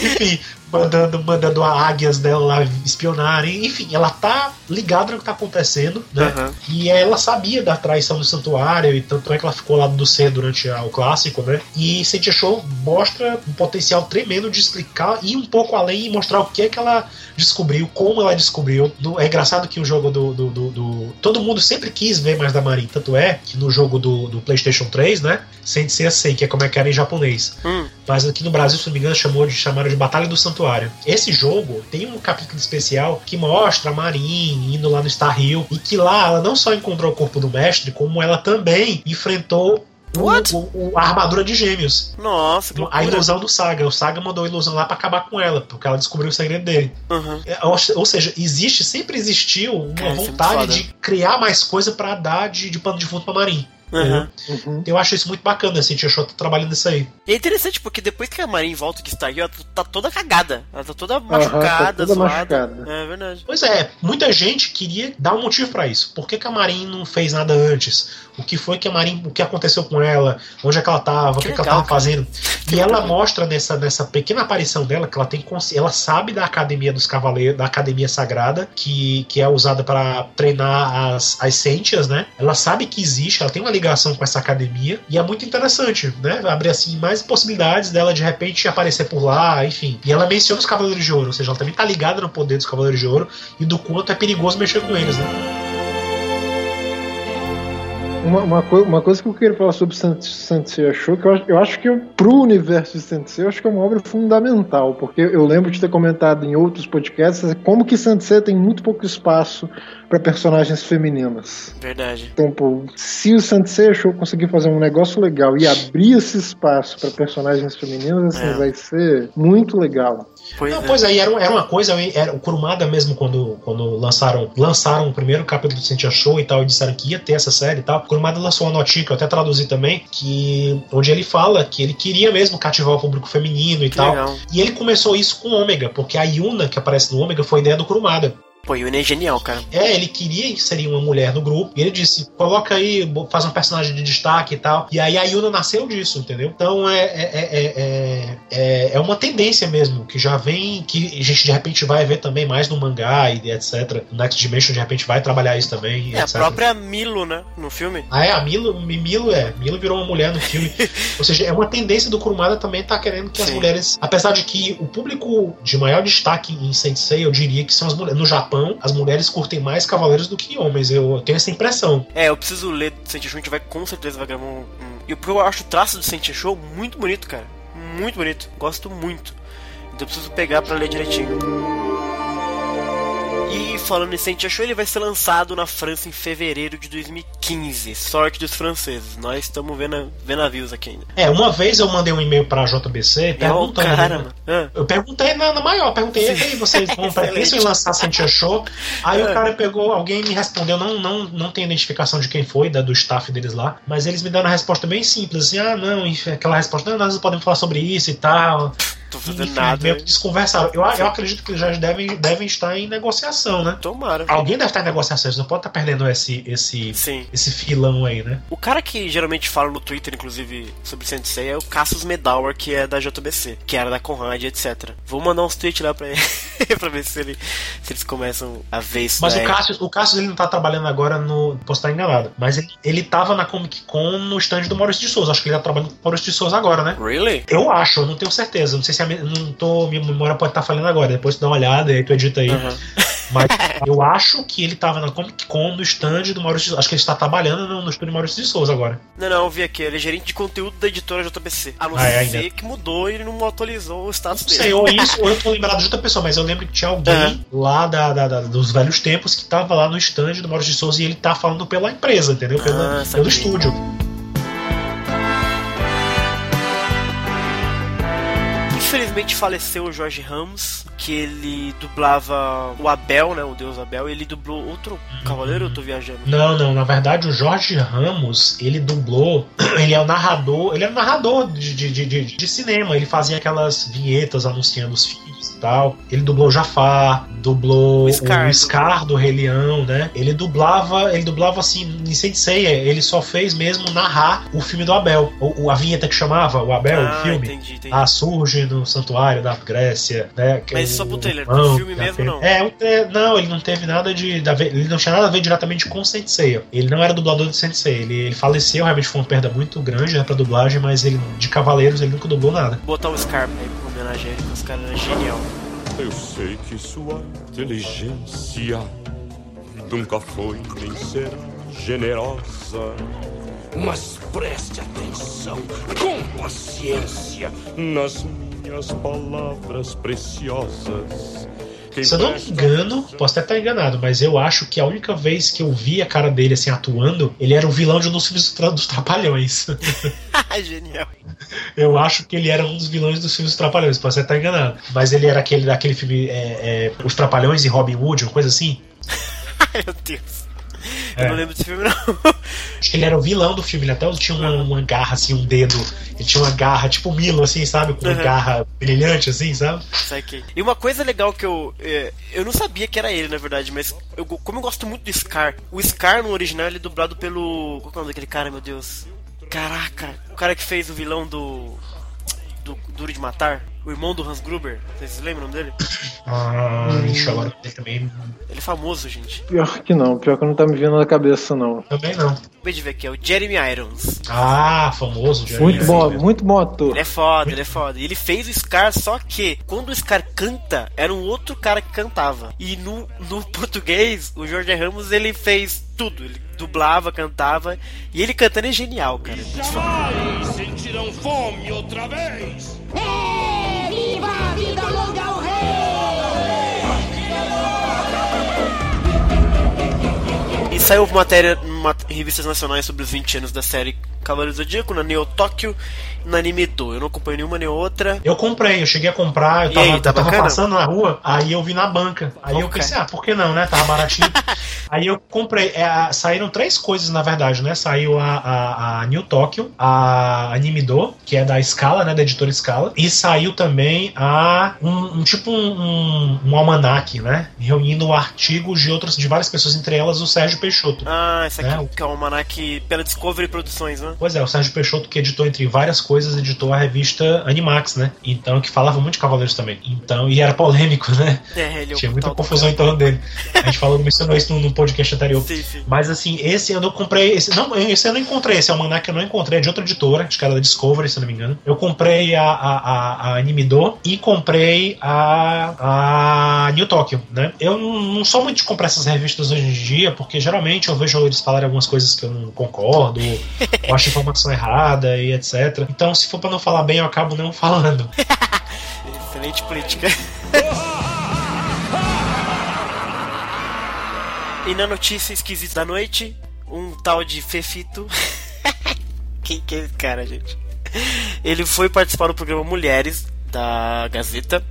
E, enfim, mandando, mandando a águias dela lá espionarem. Enfim, ela tá ligada no que tá acontecendo, né? Aham. E ela sabia da traição do santuário, e tanto é que ela ficou lá do C durante a- o clássico, né? E Sentia Show mostra um potencial tremendo de explicar e um pouco além e mostrar o que é que ela descobriu, como ela descobriu. É engraçado que o jogo do, do, do- do- Todo mundo sempre quis ver mais da Marin, tanto é que no jogo do, do PlayStation 3, né? Sensei Sei, que é como é que era em japonês. Hum. Mas aqui no Brasil, se não me engano, chamou de, chamaram de Batalha do Santuário. Esse jogo tem um capítulo especial que mostra a Marin indo lá no Star Hill e que lá ela não só encontrou o corpo do mestre, como ela também enfrentou o- What? o- o- a armadura de gêmeos. Nossa, que A ilusão do Saga. O Saga mandou a ilusão lá pra acabar com ela, porque ela descobriu o segredo dele. Uhum. É, Ou, ou seja, existe, sempre existiu uma Cara, é vontade de criar mais coisa pra dar de, de pano de fundo pra Marin. Uhum. Uhum. Eu acho isso muito bacana, assim, Tia Show tá trabalhando nisso aí. E é interessante porque depois que a Marin volta de Star Hill, ela tá toda cagada. Ela tá toda tá machucada, toda zoada. machucada. É verdade. Pois é, muita gente queria dar um motivo pra isso. Por que, que a Marin não fez nada antes? O que foi que a Marin, o que aconteceu com ela? Onde é que ela tava? o Que que, que ela legal, tava cara. fazendo? Que E ela legal. mostra nessa, nessa pequena aparição dela que ela tem ela sabe da academia dos cavaleiros, da academia sagrada, que, que é usada para treinar as, as sentias, né? Ela sabe que existe, ela tem uma ligação com essa academia e é muito interessante, né? Abre assim mais possibilidades dela de repente aparecer por lá, enfim. E ela menciona os cavaleiros de ouro, ou seja, ela também tá ligada no poder dos cavaleiros de ouro e do quanto é perigoso mexer com eles, né? Uma, uma, coi- uma coisa que eu queria falar sobre Sensei Show, que eu, acho- eu acho que pro universo de Sensei, eu acho que é uma obra fundamental, porque eu lembro de ter comentado em outros podcasts como que Sensei tem muito pouco espaço para personagens femininas. Verdade. Então, pô, se o Sensei Show conseguir fazer um negócio legal e abrir esse espaço para personagens femininas, assim, É. vai ser muito legal. Pois Não, é. pois aí, era, era uma coisa, era, o Kurumada mesmo, quando, quando lançaram, lançaram o primeiro capítulo do Sentia Show e tal, e disseram que ia ter essa série e tal, o Kurumada lançou uma notinha, que eu até traduzi também, que, onde ele fala que ele queria mesmo cativar o público feminino e Que tal. legal. E ele começou isso com o Ômega, porque a Yuna, que aparece no Ômega, foi ideia do Kurumada. Pô, Yune é genial, cara. É, ele queria inserir uma mulher no grupo, e ele disse: coloca aí, faz um personagem de destaque e tal. E aí a Yuna nasceu disso, entendeu? Então é, é, é, é, é, é uma tendência mesmo, que já vem, que a gente de repente vai ver também mais no mangá e etc. O Next Dimension de repente vai trabalhar isso também, e É, a etc. própria Milo, né? No filme. Ah, é, a Milo, Milo é. Milo virou uma mulher no filme. Ou seja, é uma tendência do Kurumada também tá querendo que as Sim. mulheres. Apesar de que o público de maior destaque em Sensei, eu diria que são as mulheres. No Japão, as mulheres curtem mais cavaleiros do que homens. Eu tenho essa impressão. É, eu preciso ler do Senti Show, a gente vai com certeza vai gravar um. E eu acho o traço do Senti Show muito bonito, cara. Muito bonito. Gosto muito. Então eu preciso pegar pra ler direitinho. E falando em Senti Show, ele vai ser lançado na França em fevereiro de 2015. Sorte dos franceses. Nós estamos vendo, vendo navios aqui ainda. É, uma vez eu mandei um e-mail pra JBC É perguntando. cara, né? mano. Ah, Eu perguntei na, na maior, perguntei, e aí, vocês vão pensam em lançar Sentia Show? Aí É. o cara pegou, alguém me respondeu, não, não, não tem identificação de quem foi, da, do staff deles lá, mas eles me deram uma resposta bem simples, assim, ah, não, aquela resposta, não, nós não podemos falar sobre isso e tal. Tô fazendo Enfim, nada. meio que desconversaram. Eu, eu acredito que eles já devem, devem estar em negociação, né? Tomara. Alguém deve estar em negociação, eles não pode estar perdendo esse, esse, Sim. esse filão aí, né? O cara que geralmente fala no Twitter, inclusive, sobre Sensei é o Cassius Medauer, que é da JBC, que era da Conrad, etc. Vou mandar uns tweets lá pra ele, pra ver se, ele, se eles começam a ver isso Mas o daí. Cassius, o Cassius ele não tá trabalhando agora no. Posso estar enganado. Mas ele, ele tava na Comic Con no stand do Maurício de Souza. Acho que ele tá trabalhando com o Maurício de Souza agora, né? Really? Eu acho, eu não tenho certeza. Não sei se a minha, não tô, minha memória pode estar falando agora. Depois tu dá uma olhada e aí tu edita aí. Aham. Mas eu acho que ele tava na Comic Con no stand do Maurício de Souza. Acho que ele está trabalhando no, no estúdio do Maurício de Souza agora. Não, não, eu vi aqui, ele é gerente de conteúdo da editora JBC. A não Ah, é, ser que mudou e ele não atualizou o status Não dele. sei, ou isso, ou eu tô lembrado de outra pessoa, mas eu lembro que tinha alguém Aham. lá da, da- da- dos velhos tempos que tava lá no stand do Maurício de Souza e ele tá falando pela empresa, entendeu? Pela- Ah, pelo estúdio. Infelizmente faleceu o Jorge Ramos, que ele dublava o Abel, né? O deus Abel, ele dublou outro cavaleiro, eu tô viajando. Não, não, na verdade o Jorge Ramos, ele dublou, ele é o narrador, ele é o narrador de, de, de, de- cinema, ele fazia aquelas vinhetas anunciando os filmes e tal. Ele dublou Jafar, dublou O Scar, o Scar do Rei Leão, né? Ele dublava, ele dublava assim, em Sensei, ele só fez mesmo narrar o filme do Abel. O, o- a vinheta que chamava o Abel, ah, o filme. entendi, entendi. Ah, surge no santuário da Grécia, né? Mas é só pro o trailer, do filme mesmo, não? É, o- é, não, ele não teve nada de. ele não tinha nada a ver diretamente com o Sensei. Ele não era dublador de Sensei. Ele, ele faleceu, realmente foi uma perda muito grande né, pra dublagem, mas ele de Cavaleiros ele nunca dublou nada. Botar o Scarpa aí que os caras é genial. Eu sei que sua inteligência nunca foi nem será generosa. Mas preste atenção, com paciência, nas minhas palavras preciosas. Quem Se eu não me engano, posso até estar enganado, mas eu acho que a única vez que eu vi a cara dele assim atuando, ele era o vilão de um dos filmes dos Trapalhões. genial. eu acho que ele era um dos vilões dos filmes dos Trapalhões, posso até estar enganado. Mas ele era aquele daquele filme é, é, Os Trapalhões e Robin Hood, uma coisa assim. Meu Deus. É. Eu não lembro desse filme, não. Acho que ele era o vilão do filme, ele até tinha uma, uma garra, assim, um dedo. Ele tinha uma garra, tipo o Milo, assim, sabe? Com uma Uhum. garra brilhante, assim, sabe? Saquei. E uma coisa legal que eu. é, eu não sabia que era ele, na verdade, mas eu, como eu gosto muito do Scar, o Scar no original ele é dublado pelo. Qual que é o nome daquele cara, meu Deus? Caraca, o cara que fez o vilão do. do Duro de Matar, o irmão do Hans Gruber. Vocês se lembram dele? Ah, ixi, agora ele também. Ele é famoso, gente. Pior que não, pior que não tá me vindo na cabeça, não. Também não. Acabei de ver aqui, é o Jeremy Irons. Ah, famoso, Jeremy Muito Irons. bom, muito bom ator. Ele é foda, ele é foda. E ele fez o Scar, só que quando o Scar canta, era um outro cara que cantava. E no, no português, o Jorge Ramos ele fez tudo. Ele dublava, cantava. E ele cantando é genial, cara. Muito foda. Jamais sentirão fome outra vez. E saiu matéria em revistas nacionais sobre os 20 anos da série Cavaleiro Zodíaco, na Neo Tóquio e na Anime Do. Eu não acompanho nenhuma nem outra. Eu comprei, eu cheguei a comprar, eu tava, aí, tá eu tava passando na rua, aí eu vi na banca. Aí eu Ok. pensei, ah, por que não, né? Tava baratinho. aí eu comprei. É, saíram três coisas, na verdade, né? Saiu a, a, a New Tokyo, a Anime Do, que é da Scala, né? Da editora Scala. E saiu também a um, um tipo um, um, um almanac, né? Reunindo artigos de outras, de várias pessoas, entre elas o Sérgio Peixoto. Ah, essa aqui É. que é o Almanac pela Discovery Produções, né? Pois é, o Sérgio Peixoto, que editou entre várias coisas, editou a revista Animax, né? Então, que falava muito de Cavaleiros também. Então, e era polêmico, né? É, ele é o Tinha muita confusão em torno dele. A gente falou, mencionou isso no, podcast anterior. Sim, sim. Mas assim, esse ano eu comprei. Esse, não, esse eu não encontrei, esse almanac eu não encontrei, é de outra editora, acho que era da Discovery, se não me engano. Eu comprei a, a, a, a Anime Do e comprei a, a New Tokyo, né? Eu não não sou muito de comprar essas revistas hoje em dia, porque geralmente eu vejo eles falarem algumas coisas que eu não concordo, ou acho informação errada e etc. Então, se for pra não falar bem, eu acabo não falando. Excelente política. e na notícia esquisita da noite, um tal de Fefito. Quem que é esse cara, gente? Ele foi participar do programa Mulheres da Gazeta.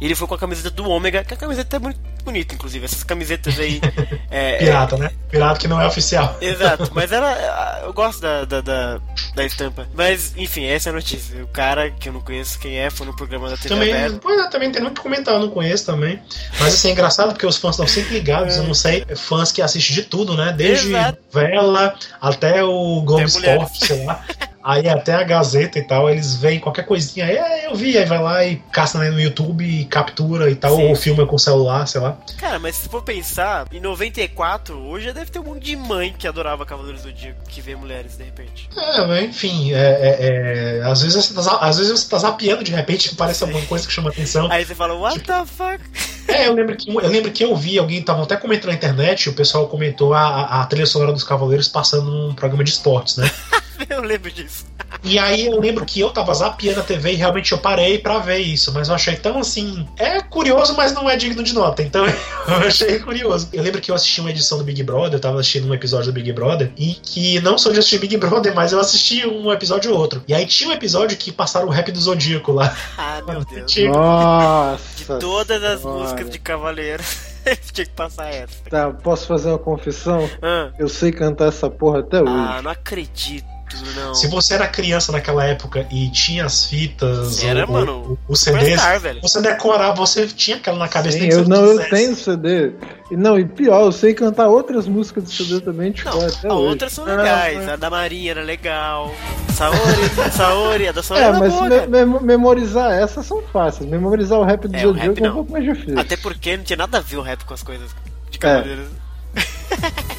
E ele foi com a camiseta do Ômega, que a camiseta é muito bonita, inclusive. Essas camisetas aí. é, é- Pirata, né? Pirata que não é oficial. Exato, mas ela. Eu gosto da, da, da, da estampa. Mas, enfim, essa é a notícia. O cara, que eu não conheço quem é, foi no programa da TV Também, aberta. pois é, também tem muito que comentar, eu não conheço também. Mas assim, é engraçado porque os fãs estão sempre ligados, eu não sei, fãs que assistem de tudo, né? Desde Exato. novela até o mulheres. Esporte, sei lá. Aí até a Gazeta e tal, eles veem qualquer coisinha, é, eu vi, aí vai lá e caça né, no YouTube e captura e tal, Sim. ou filma com o celular, sei lá. Cara, mas se for pensar, em 94, hoje já deve ter um monte de mãe que adorava Cavaleiros do Zodíaco, que vê mulheres de repente. É, mas, enfim, é, é- é, às, vezes você tá, às vezes você tá zapeando de repente parece alguma coisa que chama atenção. Aí você fala, what the fuck? É, eu lembro que eu lembro que eu vi alguém tava até comentando na internet, o pessoal comentou a, a- a trilha sonora dos Cavaleiros passando num programa de esportes, né? Eu lembro disso. E aí eu lembro que eu tava zapeando a TV e realmente eu parei pra ver isso, mas eu achei tão assim. É curioso, mas não é digno de nota. Então eu achei curioso. Eu lembro que eu assisti uma edição do Big Brother, eu tava assistindo um episódio do Big Brother, e que não sou de assistir Big Brother, mas eu assisti um episódio ou outro. E aí tinha um episódio que passaram o rap do Zodíaco lá. Ah, meu Deus. Tinha- Nossa. Todas as Senhora. músicas de Cavaleiro. Tinha que passar essa. Tá, posso fazer uma confissão? Ah, Eu sei cantar essa porra até hoje. ah, não acredito. Não. Se você era criança naquela época e tinha as fitas, Era, ou, mano, ou- os CDs, velho. você decorava, você tinha aquela na cabeça. Sim, eu, não, eu tenho CD. E não, e pior, eu sei cantar outras músicas do CD também, tipo, Não, até outras são Ah, legais. mas- A da Marinha era legal. Saori, Saori, a da Saori É, era mas boa, me- mem- memorizar essas são fáceis. Memorizar o rap do É, é um pouco mais difícil. Até porque não tinha nada a ver o rap com as coisas É. de Cavaleiros.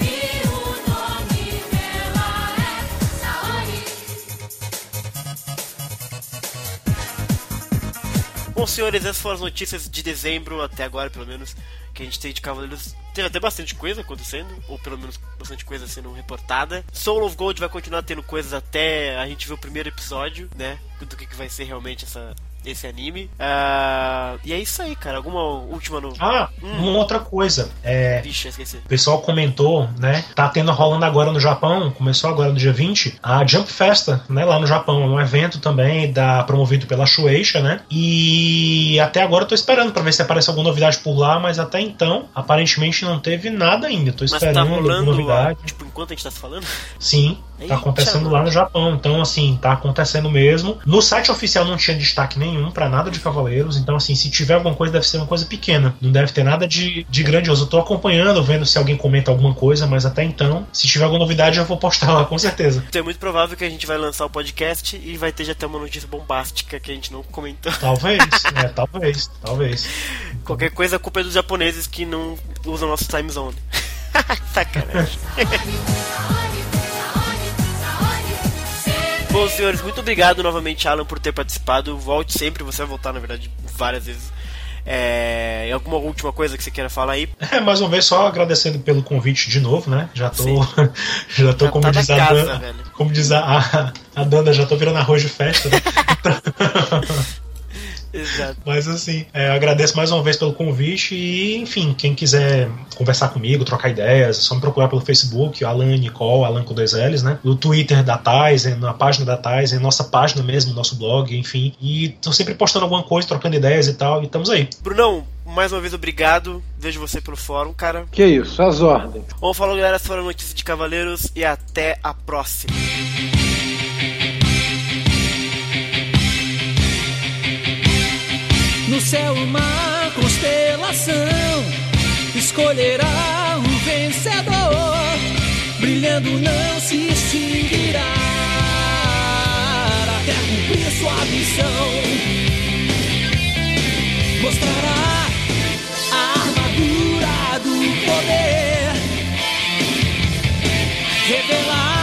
Bom, senhores, essas foram as notícias de dezembro, até agora, pelo menos, que a gente tem de Cavaleiros. Teve até bastante coisa acontecendo, ou pelo menos bastante coisa sendo reportada. Soul of Gold vai continuar tendo coisas até a gente ver o primeiro episódio, né? Do que, que vai ser realmente essa, esse anime. Ah, e é isso aí, cara. Alguma última no. Ah, uma outra coisa. É, Vixe, esqueci. o pessoal comentou, né? Tá tendo rolando agora no Japão, começou agora no dia 20, a Jump Festa, né? Lá no Japão. É um evento também da, promovido pela Shueisha, né? E até agora eu tô esperando pra ver se aparece alguma novidade por lá, mas até então, aparentemente não teve nada ainda. Tô Mas esperando tá alguma rolando, novidade. tipo, enquanto a gente tá se falando? Sim, Eita, tá acontecendo mano. lá no Japão. Então, assim, tá acontecendo mesmo. No site oficial não tinha destaque nenhum pra nada de Cavaleiros. Então, assim, se tiver alguma coisa, deve ser uma coisa pequena. Não deve ter nada de, de grandioso. Eu tô acompanhando, vendo se alguém comenta alguma coisa, mas até então, se tiver alguma novidade, eu vou postar lá, com certeza. Então é muito provável que a gente vai lançar o podcast e vai ter já até uma notícia bombástica que a gente não comentou. Talvez, é, talvez, talvez. Qualquer coisa, a culpa é dos japoneses que não usam nosso time zone. Sacanagem. Bom, senhores, muito obrigado novamente, Alan, por ter participado. Volte sempre, você vai voltar, na verdade, várias vezes. É, alguma última coisa que você queira falar aí? É, mais uma vez, só agradecendo pelo convite de novo, né? Já tô, já tô Já como tá diz a casa, Dan- velho. como diz a, a, a Danda, já tô virando arroz de festa, né? Exato. Mas assim, é, eu agradeço mais uma vez pelo convite e, enfim, quem quiser conversar comigo, trocar ideias, é só me procurar pelo Facebook, Alan Nicole, Alan com dois L's, né? No Twitter da Tizen, na página da Tizen, nossa página mesmo, nosso blog, enfim. E tô sempre postando alguma coisa, trocando ideias e tal, e estamos aí. Brunão, mais uma vez obrigado. Vejo você pelo fórum, cara. Que isso, as ordens. Bom, falou galera, essas foram notícias de Cavaleiros e até a próxima. No céu uma constelação escolherá o vencedor, brilhando não se extinguirá até cumprir sua missão. Mostrará a armadura do poder, revelar